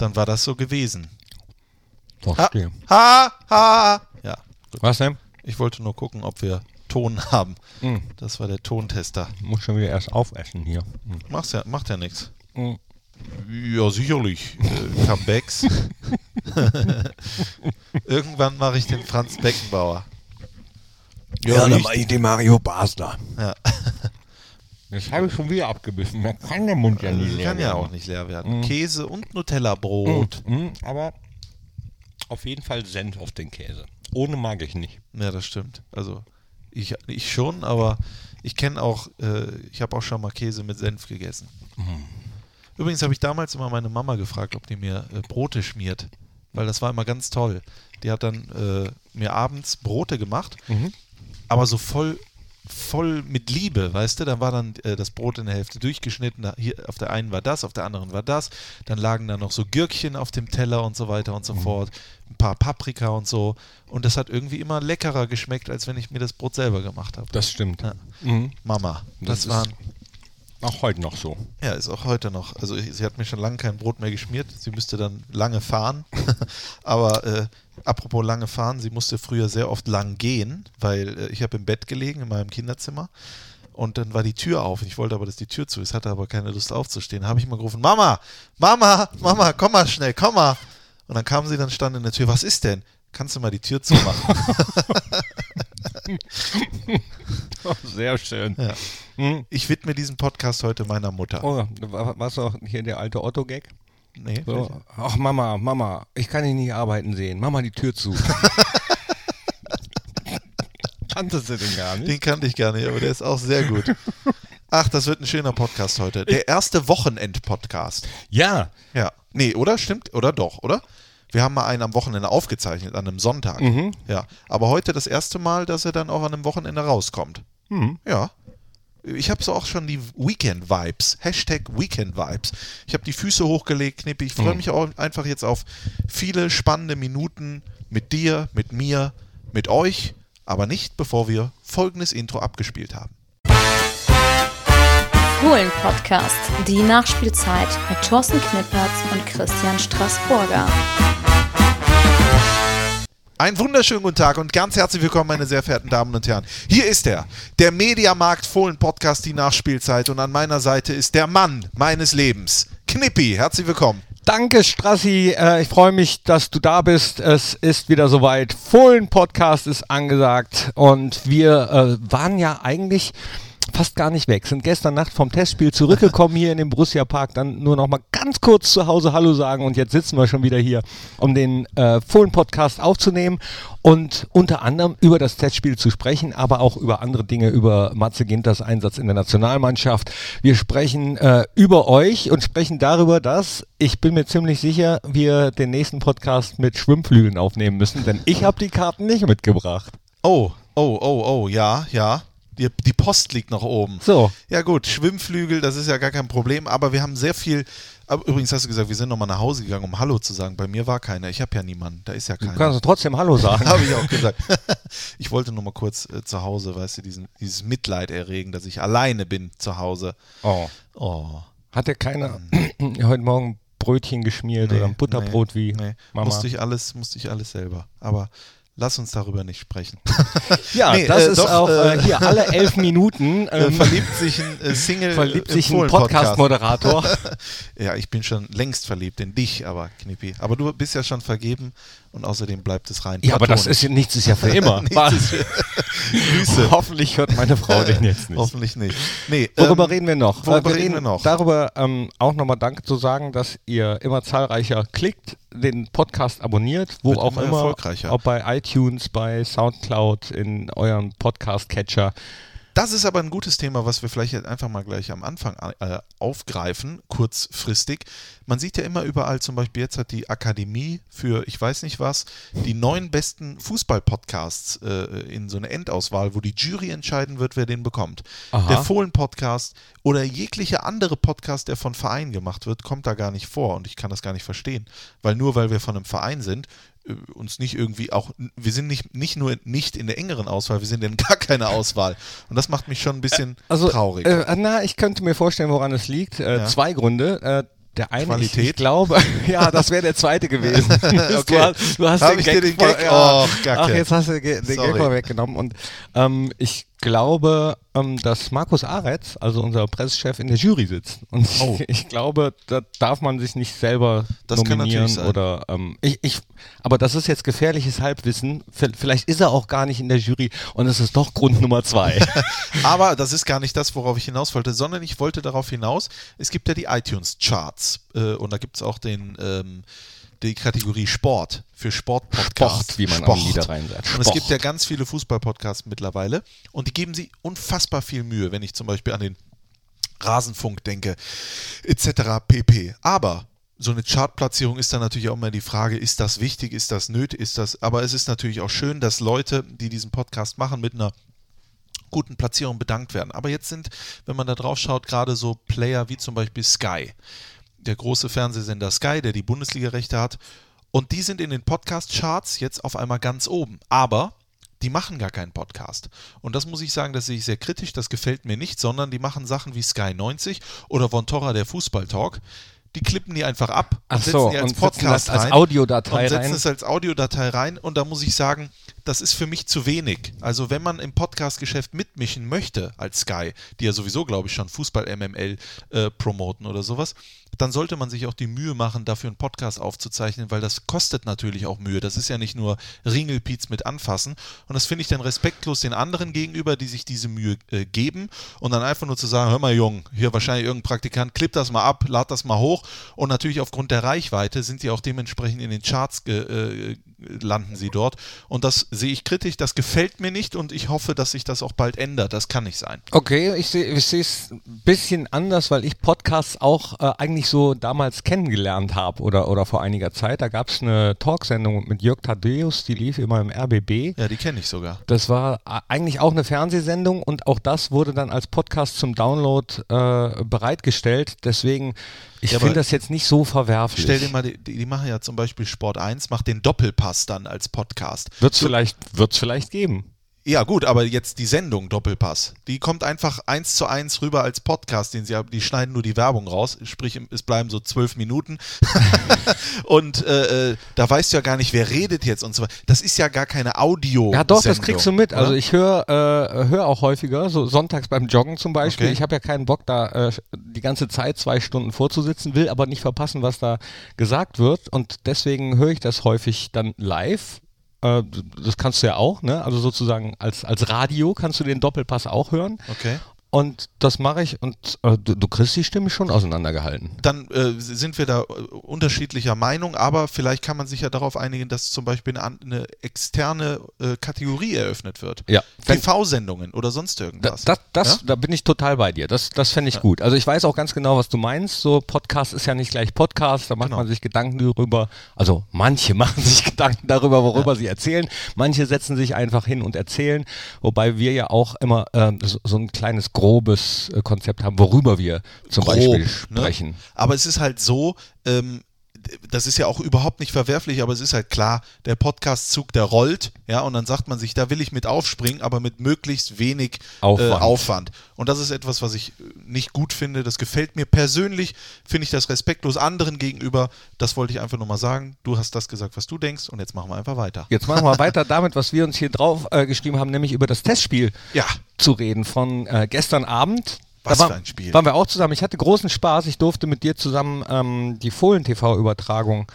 dann war das so gewesen. Ha, Verstehe. ha, ha. Ja, gut. Was denn? Ich wollte nur gucken, ob wir Ton haben. Hm. Das war der Tontester. Muss schon wieder erst aufessen hier. Hm. Mach's ja, macht ja nichts. Hm. Ja, sicherlich. Äh, Comebacks. Irgendwann mache ich den Franz Beckenbauer. dann mach ich den Mario Basler. Ja. Das habe ich schon wieder abgebissen. Da kann der Mund ja nie Das leer kann ja werden. auch nicht leer werden. Käse und Nutella-Brot. Mhm, aber auf jeden Fall Senf auf den Käse. Ohne mag ich nicht. Ja, das stimmt. Also ich, ich schon, aber ich kenne auch, äh, ich habe auch schon mal Käse mit Senf gegessen. Übrigens habe ich damals immer meine Mama gefragt, ob die mir äh, Brote schmiert, weil das war immer ganz toll. Die hat dann äh, mir abends Brote gemacht, aber so voll voll mit Liebe, weißt du, da war dann äh, das Brot in der Hälfte durchgeschnitten, da, hier auf der einen war das, auf der anderen war das, dann lagen da noch so Gürkchen auf dem Teller und so weiter und so fort, ein paar Paprika und so und das hat irgendwie immer leckerer geschmeckt, als wenn ich mir das Brot selber gemacht habe. Das stimmt. Ja. Mhm. Mama, das, Das waren, Auch heute noch so. ja, ist auch heute noch, also ich, sie hat mir schon lange kein Brot mehr geschmiert, sie müsste dann lange fahren, aber äh, apropos lange fahren, sie musste früher sehr oft lang gehen, weil äh, ich habe im Bett gelegen in meinem Kinderzimmer und dann war die Tür auf. Ich wollte aber, dass die Tür zu ist, hatte aber keine Lust aufzustehen. habe ich mal gerufen, Mama, Mama, Mama, komm mal schnell, komm mal. Und dann kam sie, dann stand in der Tür, was ist denn? Kannst du mal die Tür zumachen? Sehr schön. ja. Mhm. Ich widme diesen Podcast heute meiner Mutter. Oh, war war's auch hier der alte Otto-Gag? Nee, So, ach Mama, Mama, ich kann dich nicht arbeiten sehen. Mach mal die Tür zu. Kanntest du den gar nicht? Den kannte ich gar nicht, aber der ist auch sehr gut. Ach, das wird ein schöner Podcast heute. Der erste Wochenend-Podcast. Ja, Ja. Nee, oder? Stimmt? Oder doch, oder? Wir haben mal einen am Wochenende aufgezeichnet, an einem Sonntag. Ja. Aber heute das erste Mal, dass er dann auch an einem Wochenende rauskommt. Ja. Ich habe so auch schon die Weekend-Vibes. Hashtag Weekend-Vibes. Ich habe die Füße hochgelegt, Knippi. Ich freue mich auch einfach jetzt auf viele spannende Minuten mit dir, mit mir, mit euch. Aber nicht, bevor wir folgendes Intro abgespielt haben. Fohlen Podcast, die Nachspielzeit mit Thorsten Knippertz und Christian Straßburger. Einen wunderschönen guten Tag und ganz herzlich willkommen, meine sehr verehrten Damen und Herren. Hier ist er, der Mediamarkt Fohlen Podcast, die Nachspielzeit. Und an meiner Seite ist der Mann meines Lebens, Knippi. Herzlich willkommen. danke Strassi. Äh, ich freue mich, dass du da bist. Es ist wieder soweit. Fohlen-Podcast ist angesagt. Und wir äh, waren ja eigentlich fast gar nicht weg. Sind gestern Nacht vom Testspiel zurückgekommen hier in den Borussia Park. Dann nur noch mal ganz kurz zu Hause Hallo sagen. Und jetzt sitzen wir schon wieder hier, um den äh, Fohlen-Podcast aufzunehmen. Und unter anderem über das Testspiel zu sprechen, aber auch über andere Dinge, über Matze Ginters Einsatz in der Nationalmannschaft. Wir sprechen äh, über euch und sprechen darüber, dass, ich bin mir ziemlich sicher, wir den nächsten Podcast mit Schwimmflügeln aufnehmen müssen, denn ich habe die Karten nicht mitgebracht. Oh, oh, oh, oh, ja, ja. Die, Post liegt noch oben. So. Ja gut, Schwimmflügel, das ist ja gar kein Problem, aber wir haben sehr viel. Aber übrigens hast du gesagt, wir sind nochmal nach Hause gegangen, um Hallo zu sagen. Bei mir war keiner. Ich habe ja niemanden. Da ist ja Du keiner. kannst trotzdem Hallo sagen. Habe ich auch gesagt. ich wollte nur mal kurz äh, zu Hause, weißt du, diesen, dieses Mitleid erregen, dass ich alleine bin zu Hause. Oh. Oh. Hat dir keiner heute Morgen Brötchen geschmiert oder ein Butterbrot wie nee. Mama? Musste ich alles, musste ich alles selber. Aber lass uns darüber nicht sprechen. ja, Nee, das äh, ist doch, auch äh, äh, hier alle elf Minuten. Äh, Ähm, verliebt sich ein äh, Single. verliebt sich ein. Podcast-Moderator. Ja, ich bin schon längst verliebt in dich, aber Knippi. Aber du bist ja schon vergeben und außerdem bleibt es rein. Ja, aber das platonisch. ist ja- nichts ist ja für immer. Grüße. Hoffentlich hört meine Frau den jetzt nicht. Hoffentlich nicht. Nee, Worüber ähm, reden wir noch? worüber Äh, reden wir noch? Darüber ähm, auch nochmal Danke zu sagen, dass ihr immer zahlreicher klickt, den Podcast abonniert, wo Wird auch immer immer, erfolgreicher. ob bei iTunes, bei Soundcloud, in eurem Podcast-Catcher. Das ist aber ein gutes Thema, was wir vielleicht jetzt einfach mal gleich am Anfang äh, aufgreifen, kurzfristig. Man sieht ja immer überall, zum Beispiel jetzt hat die Akademie für ich weiß nicht was, die neun besten Fußball-Podcasts äh, in so eine Endauswahl, wo die Jury entscheiden wird, wer den bekommt. Aha. Der Fohlen-Podcast oder jeglicher andere Podcast, der von Vereinen gemacht wird, kommt da gar nicht vor und ich kann das gar nicht verstehen. Weil nur weil wir von einem Verein sind, uns nicht irgendwie auch, wir sind nicht, nicht nur nicht in der engeren Auswahl, wir sind in gar keiner Auswahl. Und das macht mich schon ein bisschen traurig. Äh, na, ich könnte mir vorstellen, woran es liegt. Äh, Ja. Zwei Gründe. Äh, der eine, Qualität? Ich, ich glaube, ja, das wäre der zweite gewesen. Okay. Du hast, du hast den Gag, den vor- Gag- ja. Oh. Ach, jetzt hast du den Sorry. Gag vorweggenommen. Und ähm, ich glaube, ähm, dass Markus Aretz, also unser Pressechef, in der Jury sitzt. Und Oh. ich, glaube, da darf man sich nicht selber Das kann nominieren natürlich sein. oder ähm, ich, ich, aber das ist jetzt gefährliches Halbwissen. Vielleicht ist er auch gar nicht in der Jury und es ist doch Grund Nummer zwei. Aber das ist gar nicht das, worauf ich hinaus wollte, sondern ich wollte darauf hinaus, es gibt ja die iTunes-Charts äh, und da gibt es auch den, ähm, die Kategorie Sport für Sportpodcasts. Sport, wie man am Niederrhein sagt. Und es Sport. gibt ja ganz viele Fußballpodcasts mittlerweile und die geben sie unfassbar viel Mühe, wenn ich zum Beispiel an den Rasenfunk denke, etc. pp. Aber so eine Chartplatzierung ist dann natürlich auch immer die Frage, ist das wichtig, ist das nötig, ist das, aber es ist natürlich auch schön, dass Leute, die diesen Podcast machen, mit einer guten Platzierung bedankt werden. Aber jetzt sind, wenn man da drauf schaut, gerade so Player wie zum Beispiel Sky, der große Fernsehsender Sky, der die Bundesliga-Rechte hat, und die sind in den Podcast-Charts jetzt auf einmal ganz oben. Aber die machen gar keinen Podcast. Und das muss ich sagen, das sehe ich sehr kritisch, das gefällt mir nicht, sondern die machen Sachen wie Sky 90 oder Vontora der Fußballtalk. Die klippen die einfach ab und Ach setzen so, die als und Podcast das als rein Audiodatei und setzen rein. es als Audiodatei rein und da muss ich sagen, das ist für mich zu wenig. Also wenn man im Podcast-Geschäft mitmischen möchte als Sky, die ja sowieso, glaube ich, schon Fußball-MML äh, promoten oder sowas, dann sollte man sich auch die Mühe machen, dafür einen Podcast aufzuzeichnen, weil das kostet natürlich auch Mühe. Das ist ja nicht nur Ringelpiez mit anfassen. Und das finde ich dann respektlos den anderen gegenüber, die sich diese Mühe äh, geben und dann einfach nur zu sagen, hör mal Jung, hier wahrscheinlich irgendein Praktikant, klipp das mal ab, lad das mal hoch. Und natürlich aufgrund der Reichweite sind die auch dementsprechend in den Charts ge, äh, landen sie dort. Und das sehe ich kritisch, das gefällt mir nicht und ich hoffe, dass sich das auch bald ändert. Das kann nicht sein. Okay, ich sehe es ein bisschen anders, weil ich Podcasts auch äh, eigentlich so damals kennengelernt habe oder, oder vor einiger Zeit. Da gab es eine Talksendung mit Jörg Thaddeus, die lief immer im RBB. Ja, die kenne ich sogar. Das war a- eigentlich auch eine Fernsehsendung und auch das wurde dann als Podcast zum Download äh, bereitgestellt. Deswegen, ich Ja, finde das jetzt nicht so verwerflich. Stell dir mal, die, die machen ja zum Beispiel Sport 1, macht den Doppelpass dann als Podcast. Wird's vielleicht, wird's vielleicht geben. Ja, gut, aber jetzt die Sendung Doppelpass, die kommt einfach eins zu eins rüber als Podcast, den sie haben. Die schneiden nur die Werbung raus, sprich, es bleiben so zwölf Minuten. und äh, äh, da weißt du ja gar nicht, wer redet jetzt und so weiter. Das ist ja gar keine Audio. Ja, doch, das kriegst du mit. Also oder? ich höre äh, hör auch häufiger, so sonntags beim Joggen zum Beispiel. Okay. Ich habe ja keinen Bock, da äh, die ganze Zeit zwei Stunden vorzusitzen, will aber nicht verpassen, was da gesagt wird. Und deswegen höre ich das häufig dann live. Äh, das kannst du ja auch, ne? Also sozusagen als, als Radio kannst du den Doppelpass auch hören. Okay. Und das mache ich und äh, du, du kriegst die Stimme schon auseinandergehalten. Dann äh, sind wir da äh, unterschiedlicher Meinung, aber vielleicht kann man sich ja darauf einigen, dass zum Beispiel eine, eine externe äh, Kategorie eröffnet wird. Ja. TV-Sendungen oder sonst Da, irgendwas. das, das, Ja? Da bin ich total bei dir. Das, das fände ich gut. Also ich weiß auch ganz genau, was du meinst. So Podcast ist ja nicht gleich Podcast. Da macht Genau. man sich Gedanken darüber. Also manche machen sich Gedanken darüber, worüber sie erzählen. Manche setzen sich einfach hin und erzählen. Wobei wir ja auch immer ähm, so, so ein kleines grobes äh, Konzept haben, worüber wir zum grob, Beispiel ne? sprechen. Aber es ist halt so, ähm, das ist ja auch überhaupt nicht verwerflich, aber es ist halt klar, der Podcast-Zug, der rollt, ja, und dann sagt man sich, da will ich mit aufspringen, aber mit möglichst wenig Aufwand. Äh, Aufwand. Und das ist etwas, was ich äh, nicht gut finde. Das gefällt mir persönlich, finde ich das respektlos anderen gegenüber. Das wollte ich einfach nur mal sagen. Du hast das gesagt, was du denkst, und jetzt machen wir einfach weiter. Jetzt machen wir weiter damit, was wir uns hier drauf äh, geschrieben haben, nämlich über das Testspiel Ja, zu reden von äh, gestern Abend. Was war, für ein Spiel. Waren wir auch zusammen. Ich hatte großen Spaß. Ich durfte mit dir zusammen ähm, die Fohlen-TV-Übertragung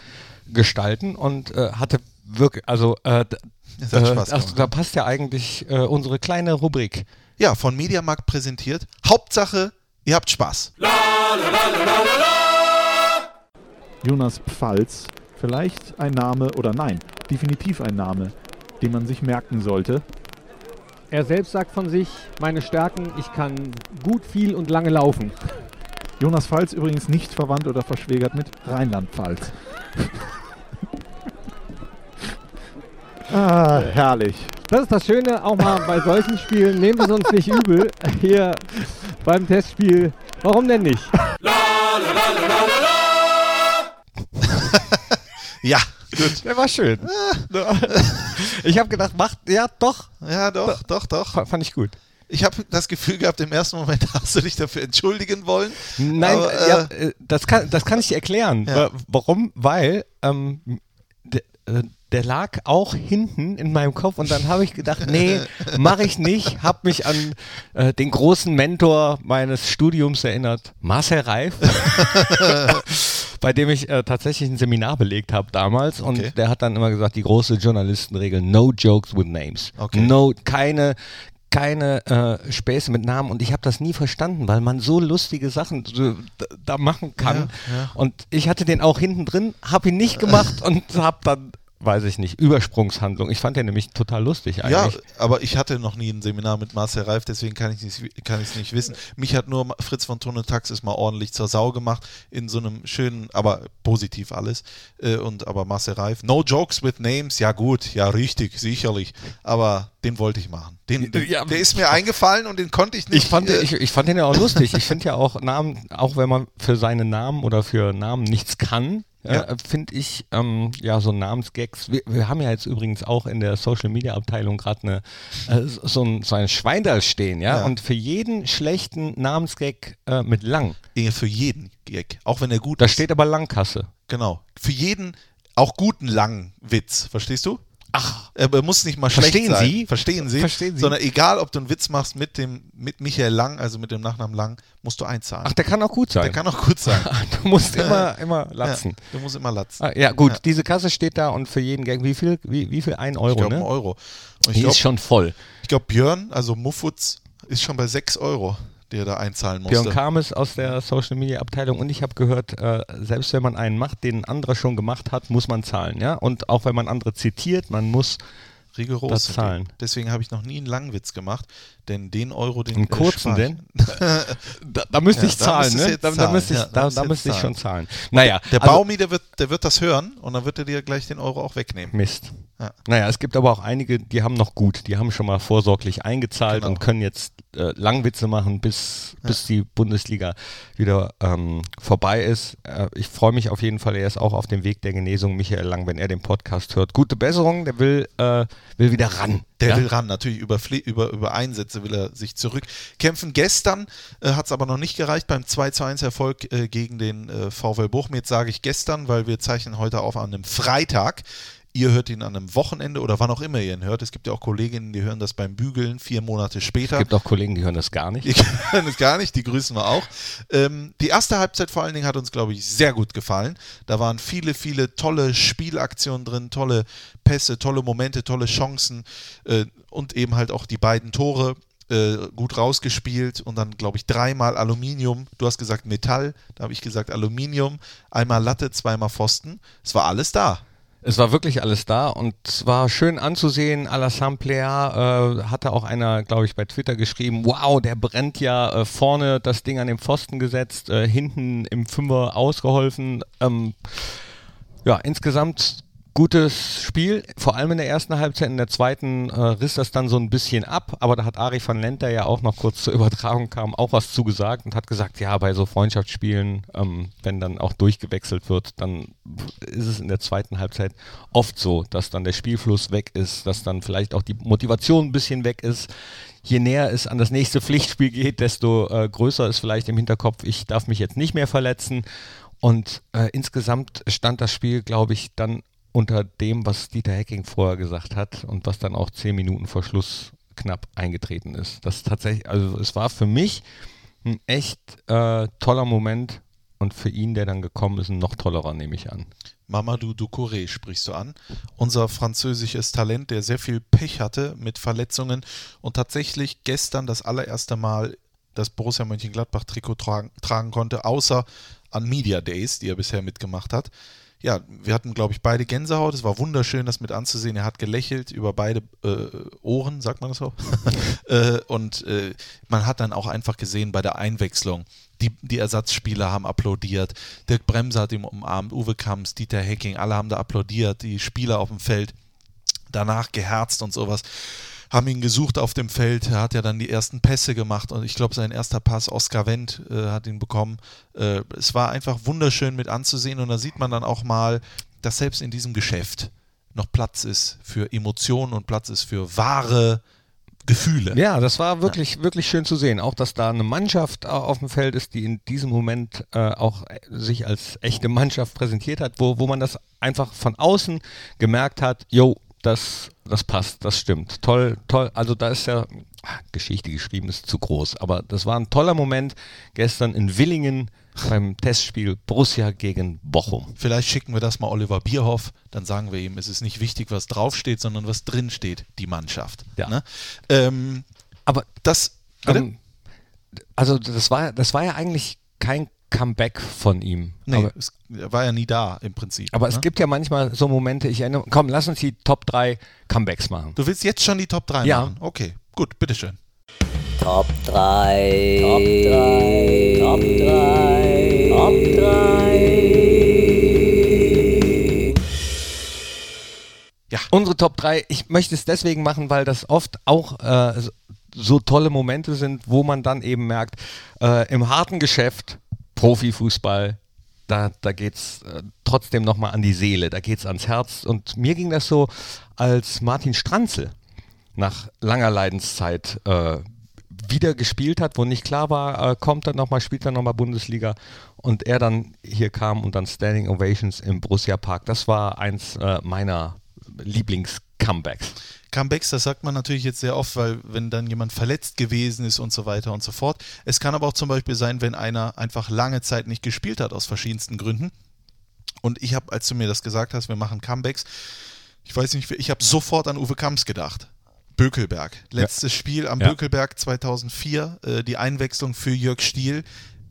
gestalten und äh, hatte wirklich, also äh, äh, also, gemacht. da passt ja eigentlich äh, unsere kleine Rubrik. ja, von Mediamarkt präsentiert. Hauptsache, ihr habt Spaß. Jonas Pfalz, vielleicht ein Name oder nein, definitiv ein Name, den man sich merken sollte. Er selbst sagt von sich, meine Stärken, ich kann gut, viel und lange laufen. Jonas Pfalz übrigens nicht verwandt oder verschwägert mit Rheinland-Pfalz. ah, herrlich. Das ist das Schöne, auch mal bei solchen Spielen, nehmt es uns nicht übel, hier beim Testspiel, warum denn nicht? Ja, gut. Der war schön. ich habe gedacht, macht, ja doch, Ja, doch, doch, doch. Fand ich gut. ich habe das Gefühl gehabt, im ersten Moment hast du dich dafür entschuldigen wollen. Nein, aber, äh, ja, äh, das, kann, das kann ich dir erklären. Ja. Wa- Warum? Weil ähm, der, äh, der lag auch hinten in meinem Kopf und dann habe ich gedacht, nee, mache ich nicht. Habe mich an äh, den großen Mentor meines Studiums erinnert, Marcel Reif, bei dem ich äh, tatsächlich ein Seminar belegt habe damals und Okay. der hat dann immer gesagt, die große Journalistenregel, no jokes with names. Okay. No, keine keine äh, Späße mit Namen und ich habe das nie verstanden, weil man so lustige Sachen so, da machen kann. Ja, ja. Und ich hatte den auch hinten drin, habe ihn nicht gemacht und habe dann, weiß ich nicht, Übersprungshandlung. Ich fand den nämlich total lustig Ja, eigentlich. aber ich hatte noch nie ein Seminar mit Marcel Reif, deswegen kann ich es nicht, kann ich's nicht wissen. Mich hat nur Fritz von und Taxis mal ordentlich zur Sau gemacht, in so einem schönen, aber positiv alles. Äh, Und aber Marcel Reif, no jokes with names, ja gut, ja richtig, sicherlich. Aber den wollte ich machen. Den, den, Ja. der ist mir eingefallen und den konnte ich nicht. Ich fand, äh, ich, ich fand den ja auch lustig. Ich finde ja auch Namen, auch wenn man für seine Namen oder für Namen nichts kann, Ja. äh, finde ich, ähm, ja, so Namensgags. Wir, wir haben ja jetzt übrigens auch in der Social Media Abteilung gerade eine, äh, so, ein, so ein Schwein da stehen, ja? Ja. Und für jeden schlechten Namensgag äh, mit lang. äh, für jeden Gag, auch wenn er gut Da ist. steht aber Langkasse. Genau. Für jeden auch guten langen Witz, verstehst du? Ach. Er muss nicht mal schlecht Verstehen sein. Sie? Verstehen Sie? Verstehen Sie? Sondern egal, ob du einen Witz machst mit dem mit Michael Lang, also mit dem Nachnamen Lang, musst du einzahlen. Ach, der kann auch gut sein. Der kann auch gut sein. du musst immer, immer latzen. Ja, du musst immer latzen. Ah, ja, gut, Ja. diese Kasse steht da und für jeden Gag, wie viel, wie, wie viel? Ein Euro, ich glaube, ne? ein Euro. Und ich Die glaube, ist schon voll. glaub, Björn, also Muffutz, ist schon bei 6 Euro, der da einzahlen musste. Björn Kames aus der Social Media Abteilung und ich habe gehört, äh, selbst wenn man einen macht, den ein anderer schon gemacht hat, muss man zahlen, ja? Und auch wenn man andere zitiert, man muss Rigoros. das zahlen. Deswegen habe ich noch nie einen Langwitz gemacht, denn den Euro, den einen äh, kurzen ich. denn. da, da müsste Ja, ich da zahlen, du ne? Da, da müsste ich, Ja, da da, da müsste ich schon zahlen. Naja, Der also- Baumi, der wird, der wird das hören und dann wird er dir gleich den Euro auch wegnehmen. Mist. Ja. Naja, es gibt aber auch einige, die haben noch gut, die haben schon mal vorsorglich eingezahlt Genau. und können jetzt äh, Langwitze machen, bis, bis die Bundesliga wieder ähm, vorbei ist. Äh, ich freue mich auf jeden Fall, er ist auch auf dem Weg der Genesung, Michael Lang, wenn er den Podcast hört. Gute Besserung, der will, äh, will wieder ran. Der ja? will ran, natürlich über, über, über Einsätze will er sich zurückkämpfen. Gestern äh, hat es aber noch nicht gereicht beim 2 zu 1 Erfolg äh, gegen den äh, VfL Bochum. Jetzt sage ich gestern, weil wir zeichnen heute auf an einem Freitag. Ihr hört ihn an einem Wochenende oder wann auch immer ihr ihn hört. Es gibt ja auch Kolleginnen, die hören das beim Bügeln vier Monate später. Es gibt auch Kollegen, die hören das gar nicht. Die können es gar nicht, die grüßen wir auch. Ähm, die erste Halbzeit vor allen Dingen hat uns, glaube ich, sehr gut gefallen. Da waren viele, viele tolle Spielaktionen drin, tolle Pässe, tolle Momente, tolle Chancen äh, und eben halt auch die beiden Tore äh, gut rausgespielt und dann, glaube ich, dreimal Aluminium. Du hast gesagt Metall, da habe ich gesagt Aluminium, einmal Latte, zweimal Pfosten. Es war alles da. Es war wirklich alles da und es war schön anzusehen. Alassane Plea äh, hatte auch einer, glaube ich, bei Twitter geschrieben, wow, der brennt ja äh, vorne das Ding an den Pfosten gesetzt, äh, hinten im Fünfer ausgeholfen. Ähm, ja, insgesamt gutes Spiel, vor allem in der ersten Halbzeit. In der zweiten äh, riss das dann so ein bisschen ab, aber da hat Ari van Lent, der ja auch noch kurz zur Übertragung kam, auch was zugesagt und hat gesagt, ja, bei so Freundschaftsspielen, ähm, wenn dann auch durchgewechselt wird, dann ist es in der zweiten Halbzeit oft so, dass dann der Spielfluss weg ist, dass dann vielleicht auch die Motivation ein bisschen weg ist. Je näher es an das nächste Pflichtspiel geht, desto äh, größer ist vielleicht im Hinterkopf, ich darf mich jetzt nicht mehr verletzen. Und äh, insgesamt stand das Spiel, glaube ich, dann unter dem, was Dieter Hecking vorher gesagt hat und was dann auch zehn Minuten vor Schluss knapp eingetreten ist. Das tatsächlich, also es war für mich ein echt äh, toller Moment und für ihn, der dann gekommen ist, ein noch tollerer, nehme ich an. Mamadou Doucouré sprichst du an. Unser französisches Talent, der sehr viel Pech hatte mit Verletzungen und tatsächlich gestern das allererste Mal das Borussia Mönchengladbach-Trikot tragen, tragen konnte, außer an Media Days, die er bisher mitgemacht hat. Ja, wir hatten, glaube ich, beide Gänsehaut. Es war wunderschön, das mit anzusehen. Er hat gelächelt über beide äh, Ohren, sagt man das so. äh, und äh, man hat dann auch einfach gesehen bei der Einwechslung, die, die Ersatzspieler haben applaudiert. Dirk Bremser hat ihn umarmt, Uwe Kamps, Dieter Hecking, alle haben da applaudiert, die Spieler auf dem Feld danach geherzt und sowas. Haben ihn gesucht auf dem Feld. Er hat ja dann die ersten Pässe gemacht und ich glaube, sein erster Pass, Oskar Wendt, äh, hat ihn bekommen. Äh, es war einfach wunderschön mit anzusehen und da sieht man dann auch mal, dass selbst in diesem Geschäft noch Platz ist für Emotionen und Platz ist für wahre Gefühle. Ja, das war wirklich, wirklich schön zu sehen. Auch, dass da eine Mannschaft äh, auf dem Feld ist, die in diesem Moment äh, auch sich als echte Mannschaft präsentiert hat, wo, wo man das einfach von außen gemerkt hat, yo, das, das passt, das stimmt. Toll, toll. Also da ist ja ah, Geschichte geschrieben, ist zu groß. Aber das war ein toller Moment gestern in Willingen beim Testspiel Borussia gegen Bochum. Vielleicht schicken wir das mal Oliver Bierhoff, dann sagen wir ihm, es ist nicht wichtig, was draufsteht, sondern was drinsteht, die Mannschaft. Ja. Ne? Ähm, Aber das. ähm, also das war, das war ja eigentlich kein Comeback von ihm. nee, Aber, es war ja nie da im Prinzip. aber ne? es gibt ja manchmal so Momente, ich erinnere, komm, lass uns die Top 3 Comebacks machen. Du willst jetzt schon die Top 3 Ja. machen? Okay, gut, bitteschön. Top 3. Top 3. Top 3. Top 3. Unsere Top 3, ich möchte es deswegen machen, weil das oft auch äh, so- so tolle Momente sind, wo man dann eben merkt, äh, im harten Geschäft, Profifußball, da, da geht es äh, trotzdem nochmal an die Seele, da geht es ans Herz. Und mir ging das so, als Martin Stranzel nach langer Leidenszeit äh, wieder gespielt hat, wo nicht klar war, äh, kommt er nochmal, spielt er nochmal Bundesliga und er dann hier kam und dann Standing Ovations im Borussia Park. Das war eins äh, meiner Lieblings-Comebacks. Comebacks, das sagt man natürlich jetzt sehr oft, weil wenn dann jemand verletzt gewesen ist und so weiter und so fort. Es kann aber auch zum Beispiel sein, wenn einer einfach lange Zeit nicht gespielt hat aus verschiedensten Gründen. Und ich habe, als du mir das gesagt hast, wir machen Comebacks, ich weiß nicht, ich habe sofort an Uwe Kamps gedacht. Bökelberg. Letztes Spiel am Ja. Bökelberg 2004, äh, die Einwechslung für Jörg Stiel.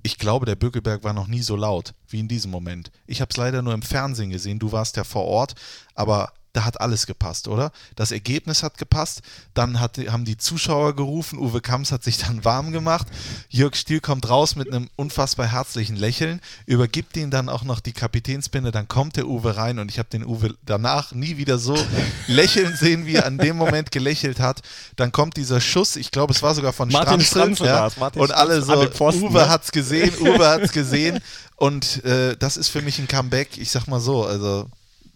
Ich glaube, der Bökelberg war noch nie so laut wie in diesem Moment. Ich habe es leider nur im Fernsehen gesehen, du warst ja vor Ort, aber da hat alles gepasst, oder? Das Ergebnis hat gepasst, dann hat, haben die Zuschauer gerufen, Uwe Kamps hat sich dann warm gemacht, Jörg Stiel kommt raus mit einem unfassbar herzlichen Lächeln, übergibt ihm dann auch noch die Kapitänsbinde, dann kommt der Uwe rein und ich habe den Uwe danach nie wieder so lächeln sehen, wie er an dem Moment gelächelt hat. Dann kommt dieser Schuss, ich glaube, es war sogar von Martin Stranzel ja, Martin und alle so, den Pfosten, Uwe ne? hat's gesehen, Uwe hat's gesehen und äh, das ist für mich ein Comeback, ich sag mal so, also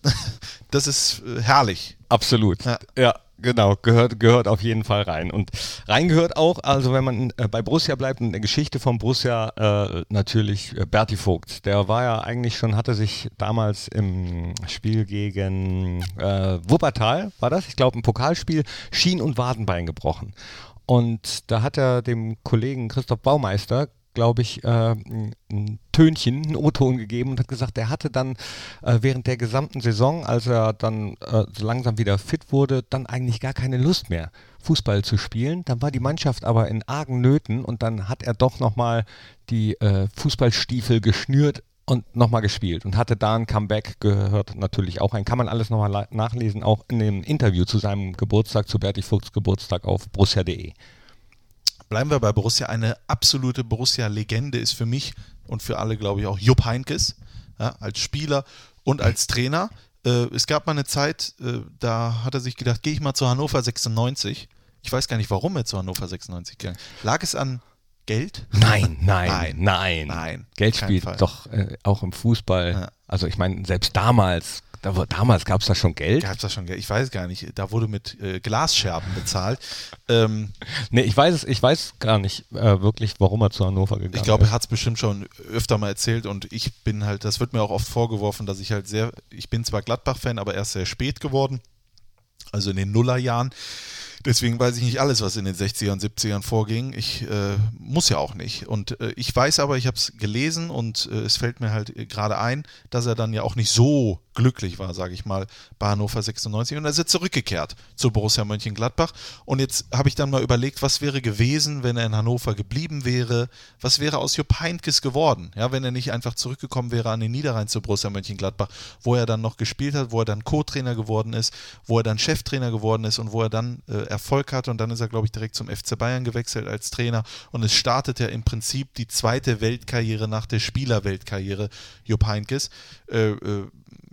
das ist äh, herrlich. Absolut. Ja. Ja. genau, gehört, gehört auf jeden Fall rein. Und rein gehört auch, also wenn man äh, bei Borussia bleibt, in der Geschichte von Borussia äh, natürlich äh, Berti Vogt. Der war ja eigentlich schon, hatte sich damals im Spiel gegen äh, Wuppertal, war das? Ich glaube, ein Pokalspiel, Schien- und Wadenbein gebrochen. Und da hat er dem Kollegen Christoph Baumeister, glaube ich, äh, ein Tönchen, einen O-Ton gegeben und hat gesagt, er hatte dann äh, während der gesamten Saison, als er dann äh, so langsam wieder fit wurde, dann eigentlich gar keine Lust mehr, Fußball zu spielen. Dann war die Mannschaft aber in argen Nöten und dann hat er doch nochmal die äh, Fußballstiefel geschnürt und nochmal gespielt und hatte da ein Comeback gehört, natürlich auch ein, kann man alles nochmal nachlesen, auch in dem Interview zu seinem Geburtstag, zu Berti Vogts Geburtstag auf borussia.de. Bleiben wir bei Borussia. Eine absolute Borussia-Legende ist für mich und für alle, glaube ich, auch Jupp Heinkes, ja, als Spieler und als Trainer. Äh, es gab mal eine Zeit, äh, da hat er sich gedacht, gehe ich mal zu Hannover 96. Ich weiß gar nicht, warum er zu Hannover 96 gegangen ist. Lag es an Geld? Nein, nein, Nein. nein. Nein, Geld spielt Fall. doch äh, auch im Fußball. Ja. Also ich meine, selbst damals, da, damals gab es da schon Geld. Gab es da schon Geld? Ich weiß gar nicht. Da wurde mit äh, Glasscherben bezahlt. Ähm, Nee, ich weiß es, ich weiß gar nicht äh, wirklich, warum er zu Hannover gegangen Ich glaube, ist. er hat es bestimmt schon öfter mal erzählt und ich bin halt, das wird mir auch oft vorgeworfen, dass ich halt sehr, ich bin zwar Gladbach-Fan, aber erst sehr spät geworden, also in den Nullerjahren. Deswegen weiß ich nicht alles, was in den 60er und 70ern vorging. Ich äh, muss ja auch nicht. Und äh, ich weiß aber, ich habe es gelesen und äh, es fällt mir halt äh, gerade ein, dass er dann ja auch nicht so glücklich war, sage ich mal, bei Hannover 96. Und er ist jetzt zurückgekehrt zu Borussia Mönchengladbach. Und jetzt habe ich dann mal überlegt, was wäre gewesen, wenn er in Hannover geblieben wäre? Was wäre aus Jupp Heynckes geworden? Ja, wenn er nicht einfach zurückgekommen wäre an den Niederrhein zu Borussia Mönchengladbach, wo er dann noch gespielt hat, wo er dann Co-Trainer geworden ist, wo er dann Cheftrainer geworden ist und wo er dann äh, Erfolg hatte. Und dann ist er, glaube ich, direkt zum FC Bayern gewechselt als Trainer. Und es startet ja im Prinzip die zweite Weltkarriere nach der Spielerweltkarriere Jupp Heynckes. Äh, äh,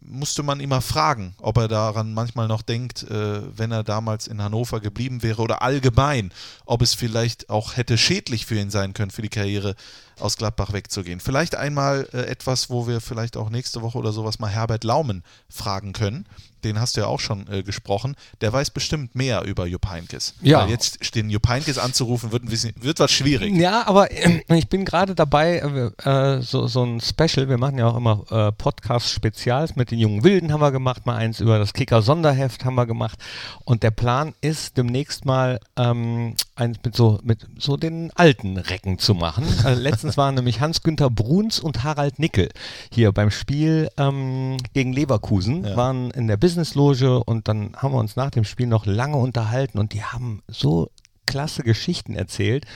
musste man immer fragen, ob er daran manchmal noch denkt, äh, wenn er damals in Hannover geblieben wäre oder allgemein, ob es vielleicht auch hätte schädlich für ihn sein können, für die Karriere aus Gladbach wegzugehen. Vielleicht einmal äh, etwas, wo wir vielleicht auch nächste Woche oder sowas mal Herbert Laumen fragen können. Den hast du ja auch schon äh, gesprochen. Der weiß bestimmt mehr über Jupp Heynckes. Ja. Weil jetzt den Jupp Heynckes anzurufen, wird, ein bisschen, wird was schwierig. Ja, aber äh, ich bin gerade dabei, äh, äh, so, so ein Special, wir machen ja auch immer äh, Podcast-Spezials mit den jungen Wilden haben wir gemacht, mal eins über das Kicker-Sonderheft haben wir gemacht und der Plan ist demnächst mal ähm, eins mit so, mit so den alten Recken zu machen. Also letztens waren nämlich Hans-Günther Bruns und Harald Nickel hier beim Spiel ähm, gegen Leverkusen, Ja. waren in der Business-Loge und dann haben wir uns nach dem Spiel noch lange unterhalten und die haben so klasse Geschichten erzählt,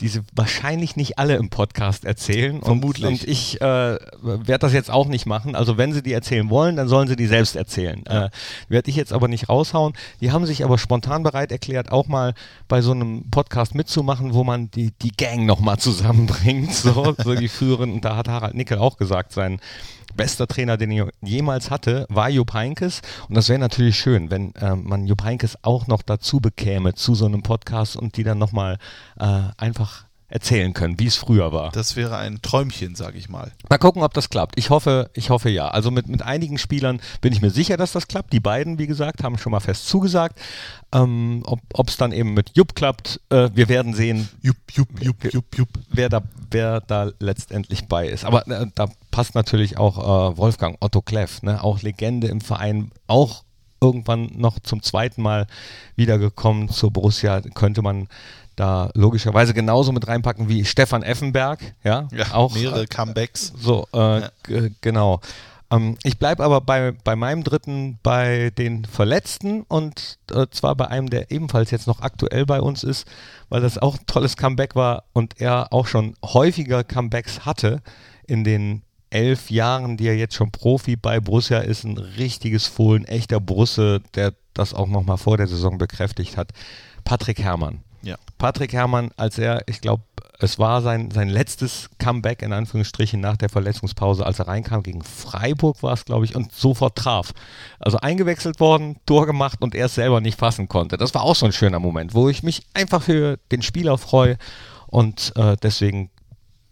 die sie wahrscheinlich nicht alle im Podcast erzählen. Vermutlich. Und, und ich äh, werde das jetzt auch nicht machen. Also wenn sie die erzählen wollen, dann sollen sie die selbst erzählen. Äh, werde ich jetzt aber nicht raushauen. Die haben sich aber spontan bereit erklärt, auch mal bei so einem Podcast mitzumachen, wo man die, die Gang nochmal zusammenbringt. So, so die Führen. Und da hat Harald Nickel auch gesagt, sein bester Trainer, den er jemals hatte, war Jupp Heynckes. Und das wäre natürlich schön, wenn äh, man Jupp Heynckes auch noch dazu bekäme zu so einem Podcast und die dann nochmal äh, einfach erzählen können, wie es früher war. Das wäre ein Träumchen, sage ich mal. Mal gucken, ob das klappt. Ich hoffe, ich hoffe ja. Also mit, mit einigen Spielern bin ich mir sicher, dass das klappt. Die beiden, wie gesagt, haben schon mal fest zugesagt. Ähm, ob es dann eben mit Jupp klappt, äh, wir werden sehen, Jupp, jupp, jupp, jupp, jupp. wer da, wer da letztendlich bei ist. Aber äh, da passt natürlich auch äh, Wolfgang Otto Kleff, ne? auch Legende im Verein, auch irgendwann noch zum zweiten Mal wiedergekommen zur Borussia, könnte man da logischerweise genauso mit reinpacken wie Stefan Effenberg, ja, Ja, auch mehrere äh, Comebacks. so, äh, Ja. genau. Ähm, ich bleibe aber bei, bei meinem dritten bei den Verletzten und äh, zwar bei einem, der ebenfalls jetzt noch aktuell bei uns ist, weil das auch ein tolles Comeback war und er auch schon häufiger Comebacks hatte in den elf Jahren, die er jetzt schon Profi bei Borussia ist, ein richtiges Fohlen, echter Brusse, der das auch nochmal vor der Saison bekräftigt hat. Patrick Herrmann. Ja. Patrick Herrmann, als er, ich glaube, es war sein, sein letztes Comeback in Anführungsstrichen nach der Verletzungspause, als er reinkam gegen Freiburg war es, glaube ich, und sofort traf. Also eingewechselt worden, Tor gemacht und er es selber nicht fassen konnte. Das war auch so ein schöner Moment, wo ich mich einfach für den Spieler freue und äh, deswegen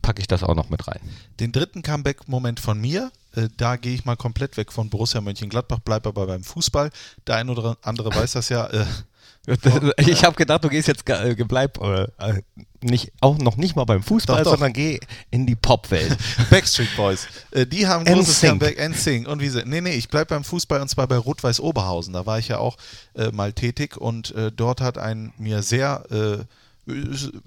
packe ich das auch noch mit rein. Den dritten Comeback-Moment von mir, äh, da gehe ich mal komplett weg von Borussia Mönchengladbach, bleibe aber beim Fußball. Der ein oder andere weiß das ja. Äh, Ich habe gedacht, du gehst jetzt äh, bleib äh, äh, nicht auch noch nicht mal beim Fußball, Doch, doch. sondern geh in die Popwelt. Backstreet Boys. Äh, die haben ein großes. Comeback. NSYNC. Und wie sie, nee, nee, ich bleibe beim Fußball und zwar bei Rot-Weiß Oberhausen. Da war ich ja auch äh, mal tätig und äh, dort hat ein mir sehr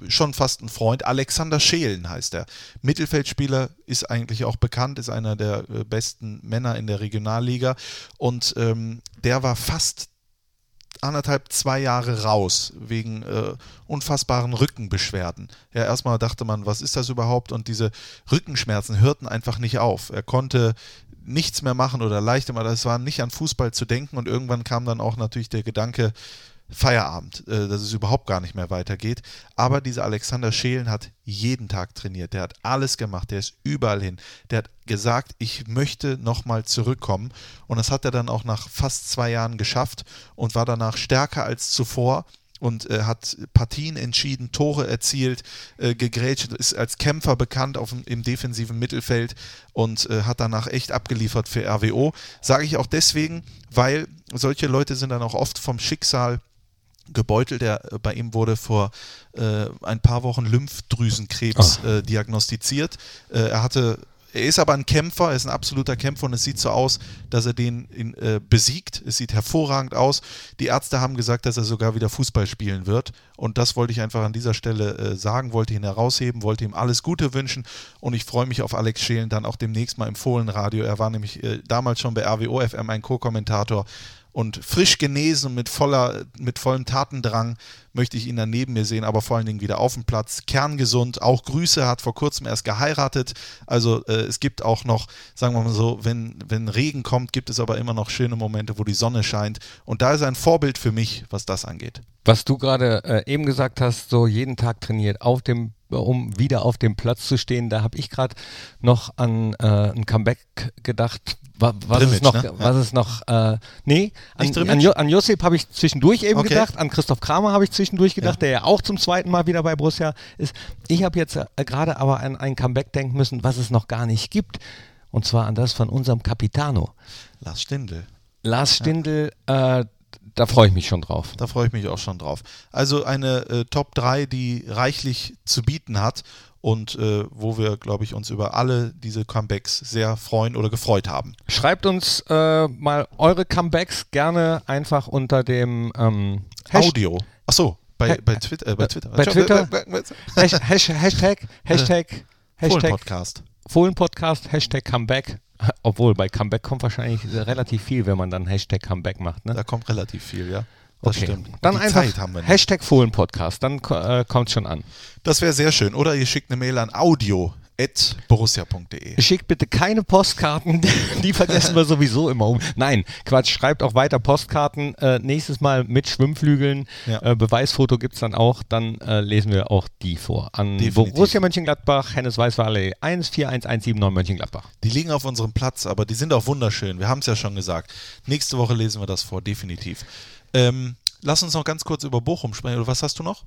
schon fast ein Freund, Alexander Schelen heißt er. Mittelfeldspieler ist eigentlich auch bekannt, ist einer der besten Männer in der Regionalliga und ähm, der war fast anderthalb, zwei Jahre raus wegen äh, unfassbaren Rückenbeschwerden. Ja, erstmal dachte man, was ist das überhaupt? Und diese Rückenschmerzen hörten einfach nicht auf. Er konnte nichts mehr machen oder leicht immer, das war nicht an Fußball zu denken und irgendwann kam dann auch natürlich der Gedanke, Feierabend, äh, dass es überhaupt gar nicht mehr weitergeht. Aber dieser Alexander Schelen hat jeden Tag trainiert, der hat alles gemacht, der ist überall hin. Der hat gesagt, ich möchte nochmal zurückkommen. Und das hat er dann auch nach fast zwei Jahren geschafft und war danach stärker als zuvor und äh, hat Partien entschieden, Tore erzielt, äh, gegrätscht, ist als Kämpfer bekannt auf, im defensiven Mittelfeld und äh, hat danach echt abgeliefert für RWO. Sage ich auch deswegen, weil solche Leute sind dann auch oft vom Schicksal gebeutelt. Er, äh, bei ihm wurde vor äh, ein paar Wochen Lymphdrüsenkrebs äh, diagnostiziert. Äh, er hatte er ist aber ein Kämpfer, er ist ein absoluter Kämpfer und es sieht so aus, dass er den in, äh, besiegt. Es sieht hervorragend aus. Die Ärzte haben gesagt, dass er sogar wieder Fußball spielen wird. Und das wollte ich einfach an dieser Stelle äh, sagen, wollte ihn herausheben, wollte ihm alles Gute wünschen. Und ich freue mich auf Alex Schelen dann auch demnächst mal im Fohlenradio. Er war nämlich äh, damals schon bei RWO FM ein Co-Kommentator. Und frisch genesen mit, voller, mit vollem Tatendrang möchte ich ihn dann neben mir sehen, aber vor allen Dingen wieder auf dem Platz. Kerngesund, auch Grüße, hat vor kurzem erst geheiratet. Also äh, es gibt auch noch, sagen wir mal so, wenn, wenn Regen kommt, gibt es aber immer noch schöne Momente, wo die Sonne scheint. Und da ist ein Vorbild für mich, was das angeht. Was du gerade äh, eben gesagt hast, so jeden Tag trainiert, auf dem um wieder auf dem Platz zu stehen. Da habe ich gerade noch an äh, ein Comeback gedacht. Wa- Was Drimmitsch, ist noch, ne? Ja. was ist noch, äh, nee, an, an, jo an Josip habe ich zwischendurch eben Okay. gedacht, an Christoph Kramer habe ich zwischendurch gedacht, Ja. der ja auch zum zweiten Mal wieder bei Borussia ist. Ich habe jetzt äh, gerade aber an ein Comeback denken müssen, was es noch gar nicht gibt. Und zwar an das von unserem Capitano. Lars Stindl. Lars Stindl, äh, da freue ich mich schon drauf. Da freue ich mich auch schon drauf. Also eine äh, Top 3, die reichlich zu bieten hat und äh, wo wir, glaube ich, uns über alle diese Comebacks sehr freuen oder gefreut haben. Schreibt uns äh, mal eure Comebacks gerne einfach unter dem ähm, Hasht- Audio. Ach so, bei, bei Twitter. Äh, bei Twitter. bei Twitter? Hash Hash Hashtag, Hashtag, Hashtag Hashtag Podcast. Fohlen-Podcast, Hashtag Comeback. Obwohl, bei Comeback kommt wahrscheinlich relativ viel, wenn man dann Hashtag Comeback macht. Ne? Da kommt relativ viel, ja. Das Okay. stimmt. Dann Die einfach Zeit haben wir nicht. Hashtag Fohlen-Podcast, dann äh, kommt schon an. Das wäre sehr schön. Oder ihr schickt eine Mail an audio.borussia.de. Schickt bitte keine Postkarten, die vergessen wir sowieso immer um. Nein, Quatsch, schreibt auch weiter Postkarten. Äh, nächstes Mal mit Schwimmflügeln. Ja. Äh, Beweisfoto gibt es dann auch. Dann äh, lesen wir auch die vor. An Definitiv. Borussia Mönchengladbach, Hennes Weißweiler 141179 Mönchengladbach. Die liegen auf unserem Platz, aber die sind auch wunderschön. Wir haben es ja schon gesagt. Nächste Woche lesen wir das vor, definitiv. Ähm, lass uns noch ganz kurz über Bochum sprechen. Oder was hast du noch?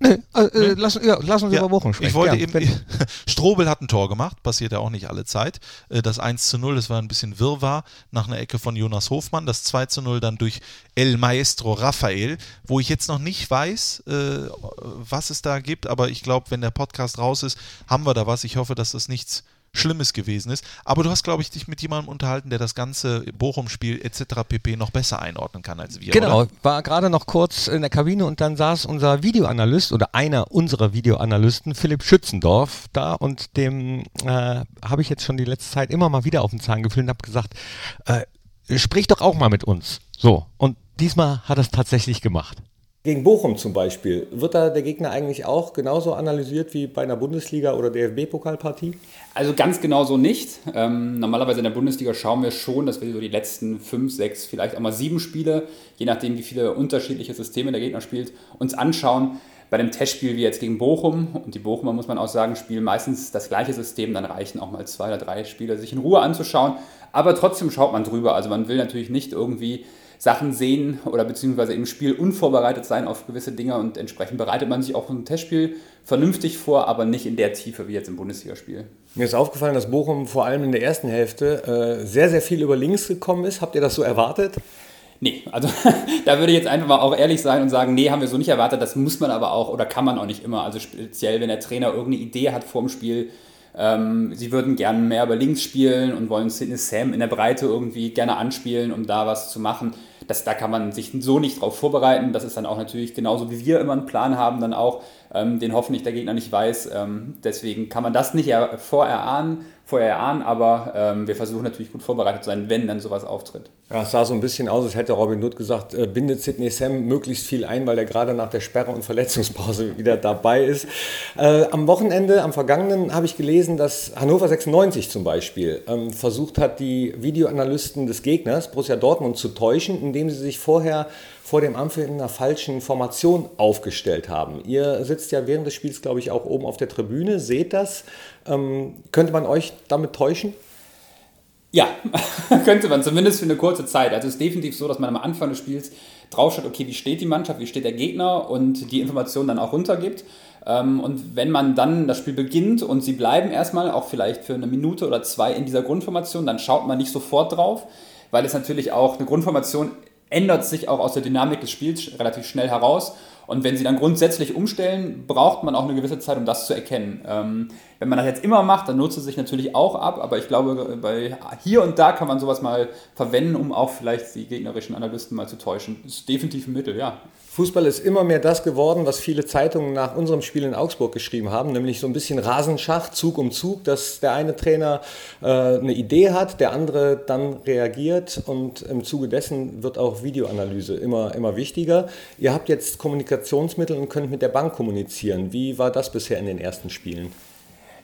Nee, äh, äh, lass, ja, lass uns Ja, über Wochen sprechen. Ich wollte ja, eben, Strobel hat ein Tor gemacht, passiert ja auch nicht alle Zeit. Äh, Das 1 zu 0, das war ein bisschen Wirrwarr nach einer Ecke von Jonas Hofmann. Das 2 zu 0 dann durch El Maestro Rafael, wo ich jetzt noch nicht weiß, äh, was es da gibt, aber ich glaube, wenn der Podcast raus ist, haben wir da was. Ich hoffe, dass das nichts Schlimmes gewesen ist. Aber du hast, glaube ich, dich mit jemandem unterhalten, der das ganze Bochum-Spiel etc. pp. noch besser einordnen kann als wir. Genau, Oder? war gerade noch kurz in der Kabine und dann saß unser Videoanalyst oder einer unserer Videoanalysten, Philipp Schützendorf, da und dem äh, habe ich jetzt schon die letzte Zeit immer mal wieder auf den Zahn gefühlt und habe gesagt, äh, sprich doch auch mal mit uns. So, und diesmal hat er es tatsächlich gemacht. Gegen Bochum zum Beispiel, wird da der Gegner eigentlich auch genauso analysiert wie bei einer Bundesliga- oder DFB-Pokalpartie? Also ganz genau so nicht. Ähm, normalerweise in der Bundesliga schauen wir schon, dass wir so die letzten fünf, sechs, vielleicht auch mal sieben Spiele, je nachdem wie viele unterschiedliche Systeme der Gegner spielt, uns anschauen. Bei dem Testspiel wie jetzt gegen Bochum, und die Bochumer muss man auch sagen, spielen meistens das gleiche System, dann reichen auch mal zwei oder drei Spiele, sich in Ruhe anzuschauen. Aber trotzdem schaut man drüber. Also man will natürlich nicht irgendwie Sachen sehen oder beziehungsweise im Spiel unvorbereitet sein auf gewisse Dinge und entsprechend bereitet man sich auch im Testspiel vernünftig vor, aber nicht in der Tiefe wie jetzt im Bundesligaspiel. Mir ist aufgefallen, dass Bochum vor allem in der ersten Hälfte äh, sehr, sehr viel über links gekommen ist. Habt ihr das so erwartet? Nee, also da würde ich jetzt einfach mal auch ehrlich sein und sagen, nee, haben wir so nicht erwartet. Das muss man aber auch oder kann man auch nicht immer. Also speziell, wenn der Trainer irgendeine Idee hat vor dem Spiel, ähm, sie würden gerne mehr über links spielen und wollen Sidney Sam in der Breite irgendwie gerne anspielen, um da was zu machen. Das, da kann man sich so nicht drauf vorbereiten. Das ist dann auch natürlich genauso wie wir immer einen Plan haben, dann auch, ähm, den hoffentlich der Gegner nicht weiß. Ähm, deswegen kann man das nicht er vorerahnen, vorher erahnen, aber ähm, wir versuchen natürlich gut vorbereitet zu sein, wenn dann sowas auftritt. Ja, es sah so ein bisschen aus, als hätte Robin Hood gesagt, äh, bindet Sidney Sam möglichst viel ein, weil er gerade nach der Sperre und Verletzungspause wieder dabei ist. Äh, am Wochenende, am vergangenen, habe ich gelesen, dass Hannover 96 zum Beispiel ähm, versucht hat, die Videoanalysten des Gegners, Borussia Dortmund, zu täuschen, indem sie sich vorher vor dem Ampel in einer falschen Formation aufgestellt haben. Ihr sitzt ja während des Spiels, glaube ich, auch oben auf der Tribüne, seht das. Ähm, könnte man euch damit täuschen? Ja, könnte man zumindest für eine kurze Zeit. Also es ist definitiv so, dass man am Anfang des Spiels draufschaut, okay, wie steht die Mannschaft, wie steht der Gegner und die Informationen dann auch runtergibt. Ähm, Und wenn man dann das Spiel beginnt und sie bleiben erstmal, auch vielleicht für eine Minute oder zwei in dieser Grundformation, dann schaut man nicht sofort drauf, weil es natürlich auch eine Grundformation ändert sich auch aus der Dynamik des Spiels relativ schnell heraus. Und wenn sie dann grundsätzlich umstellen, braucht man auch eine gewisse Zeit, um das zu erkennen. Ähm, wenn man das jetzt immer macht, dann nutzt es sich natürlich auch ab, aber ich glaube, bei hier und da kann man sowas mal verwenden, um auch vielleicht die gegnerischen Analysten mal zu täuschen. Ist definitiv ein Mittel, ja. Fußball ist immer mehr das geworden, was viele Zeitungen nach unserem Spiel in Augsburg geschrieben haben, nämlich so ein bisschen Rasenschach, Zug um Zug, dass der eine Trainer äh, eine Idee hat, der andere dann reagiert und im Zuge dessen wird auch Videoanalyse immer, immer wichtiger. Ihr habt jetzt Kommunikationsmittel und könnt mit der Bank kommunizieren. Wie war das bisher in den ersten Spielen?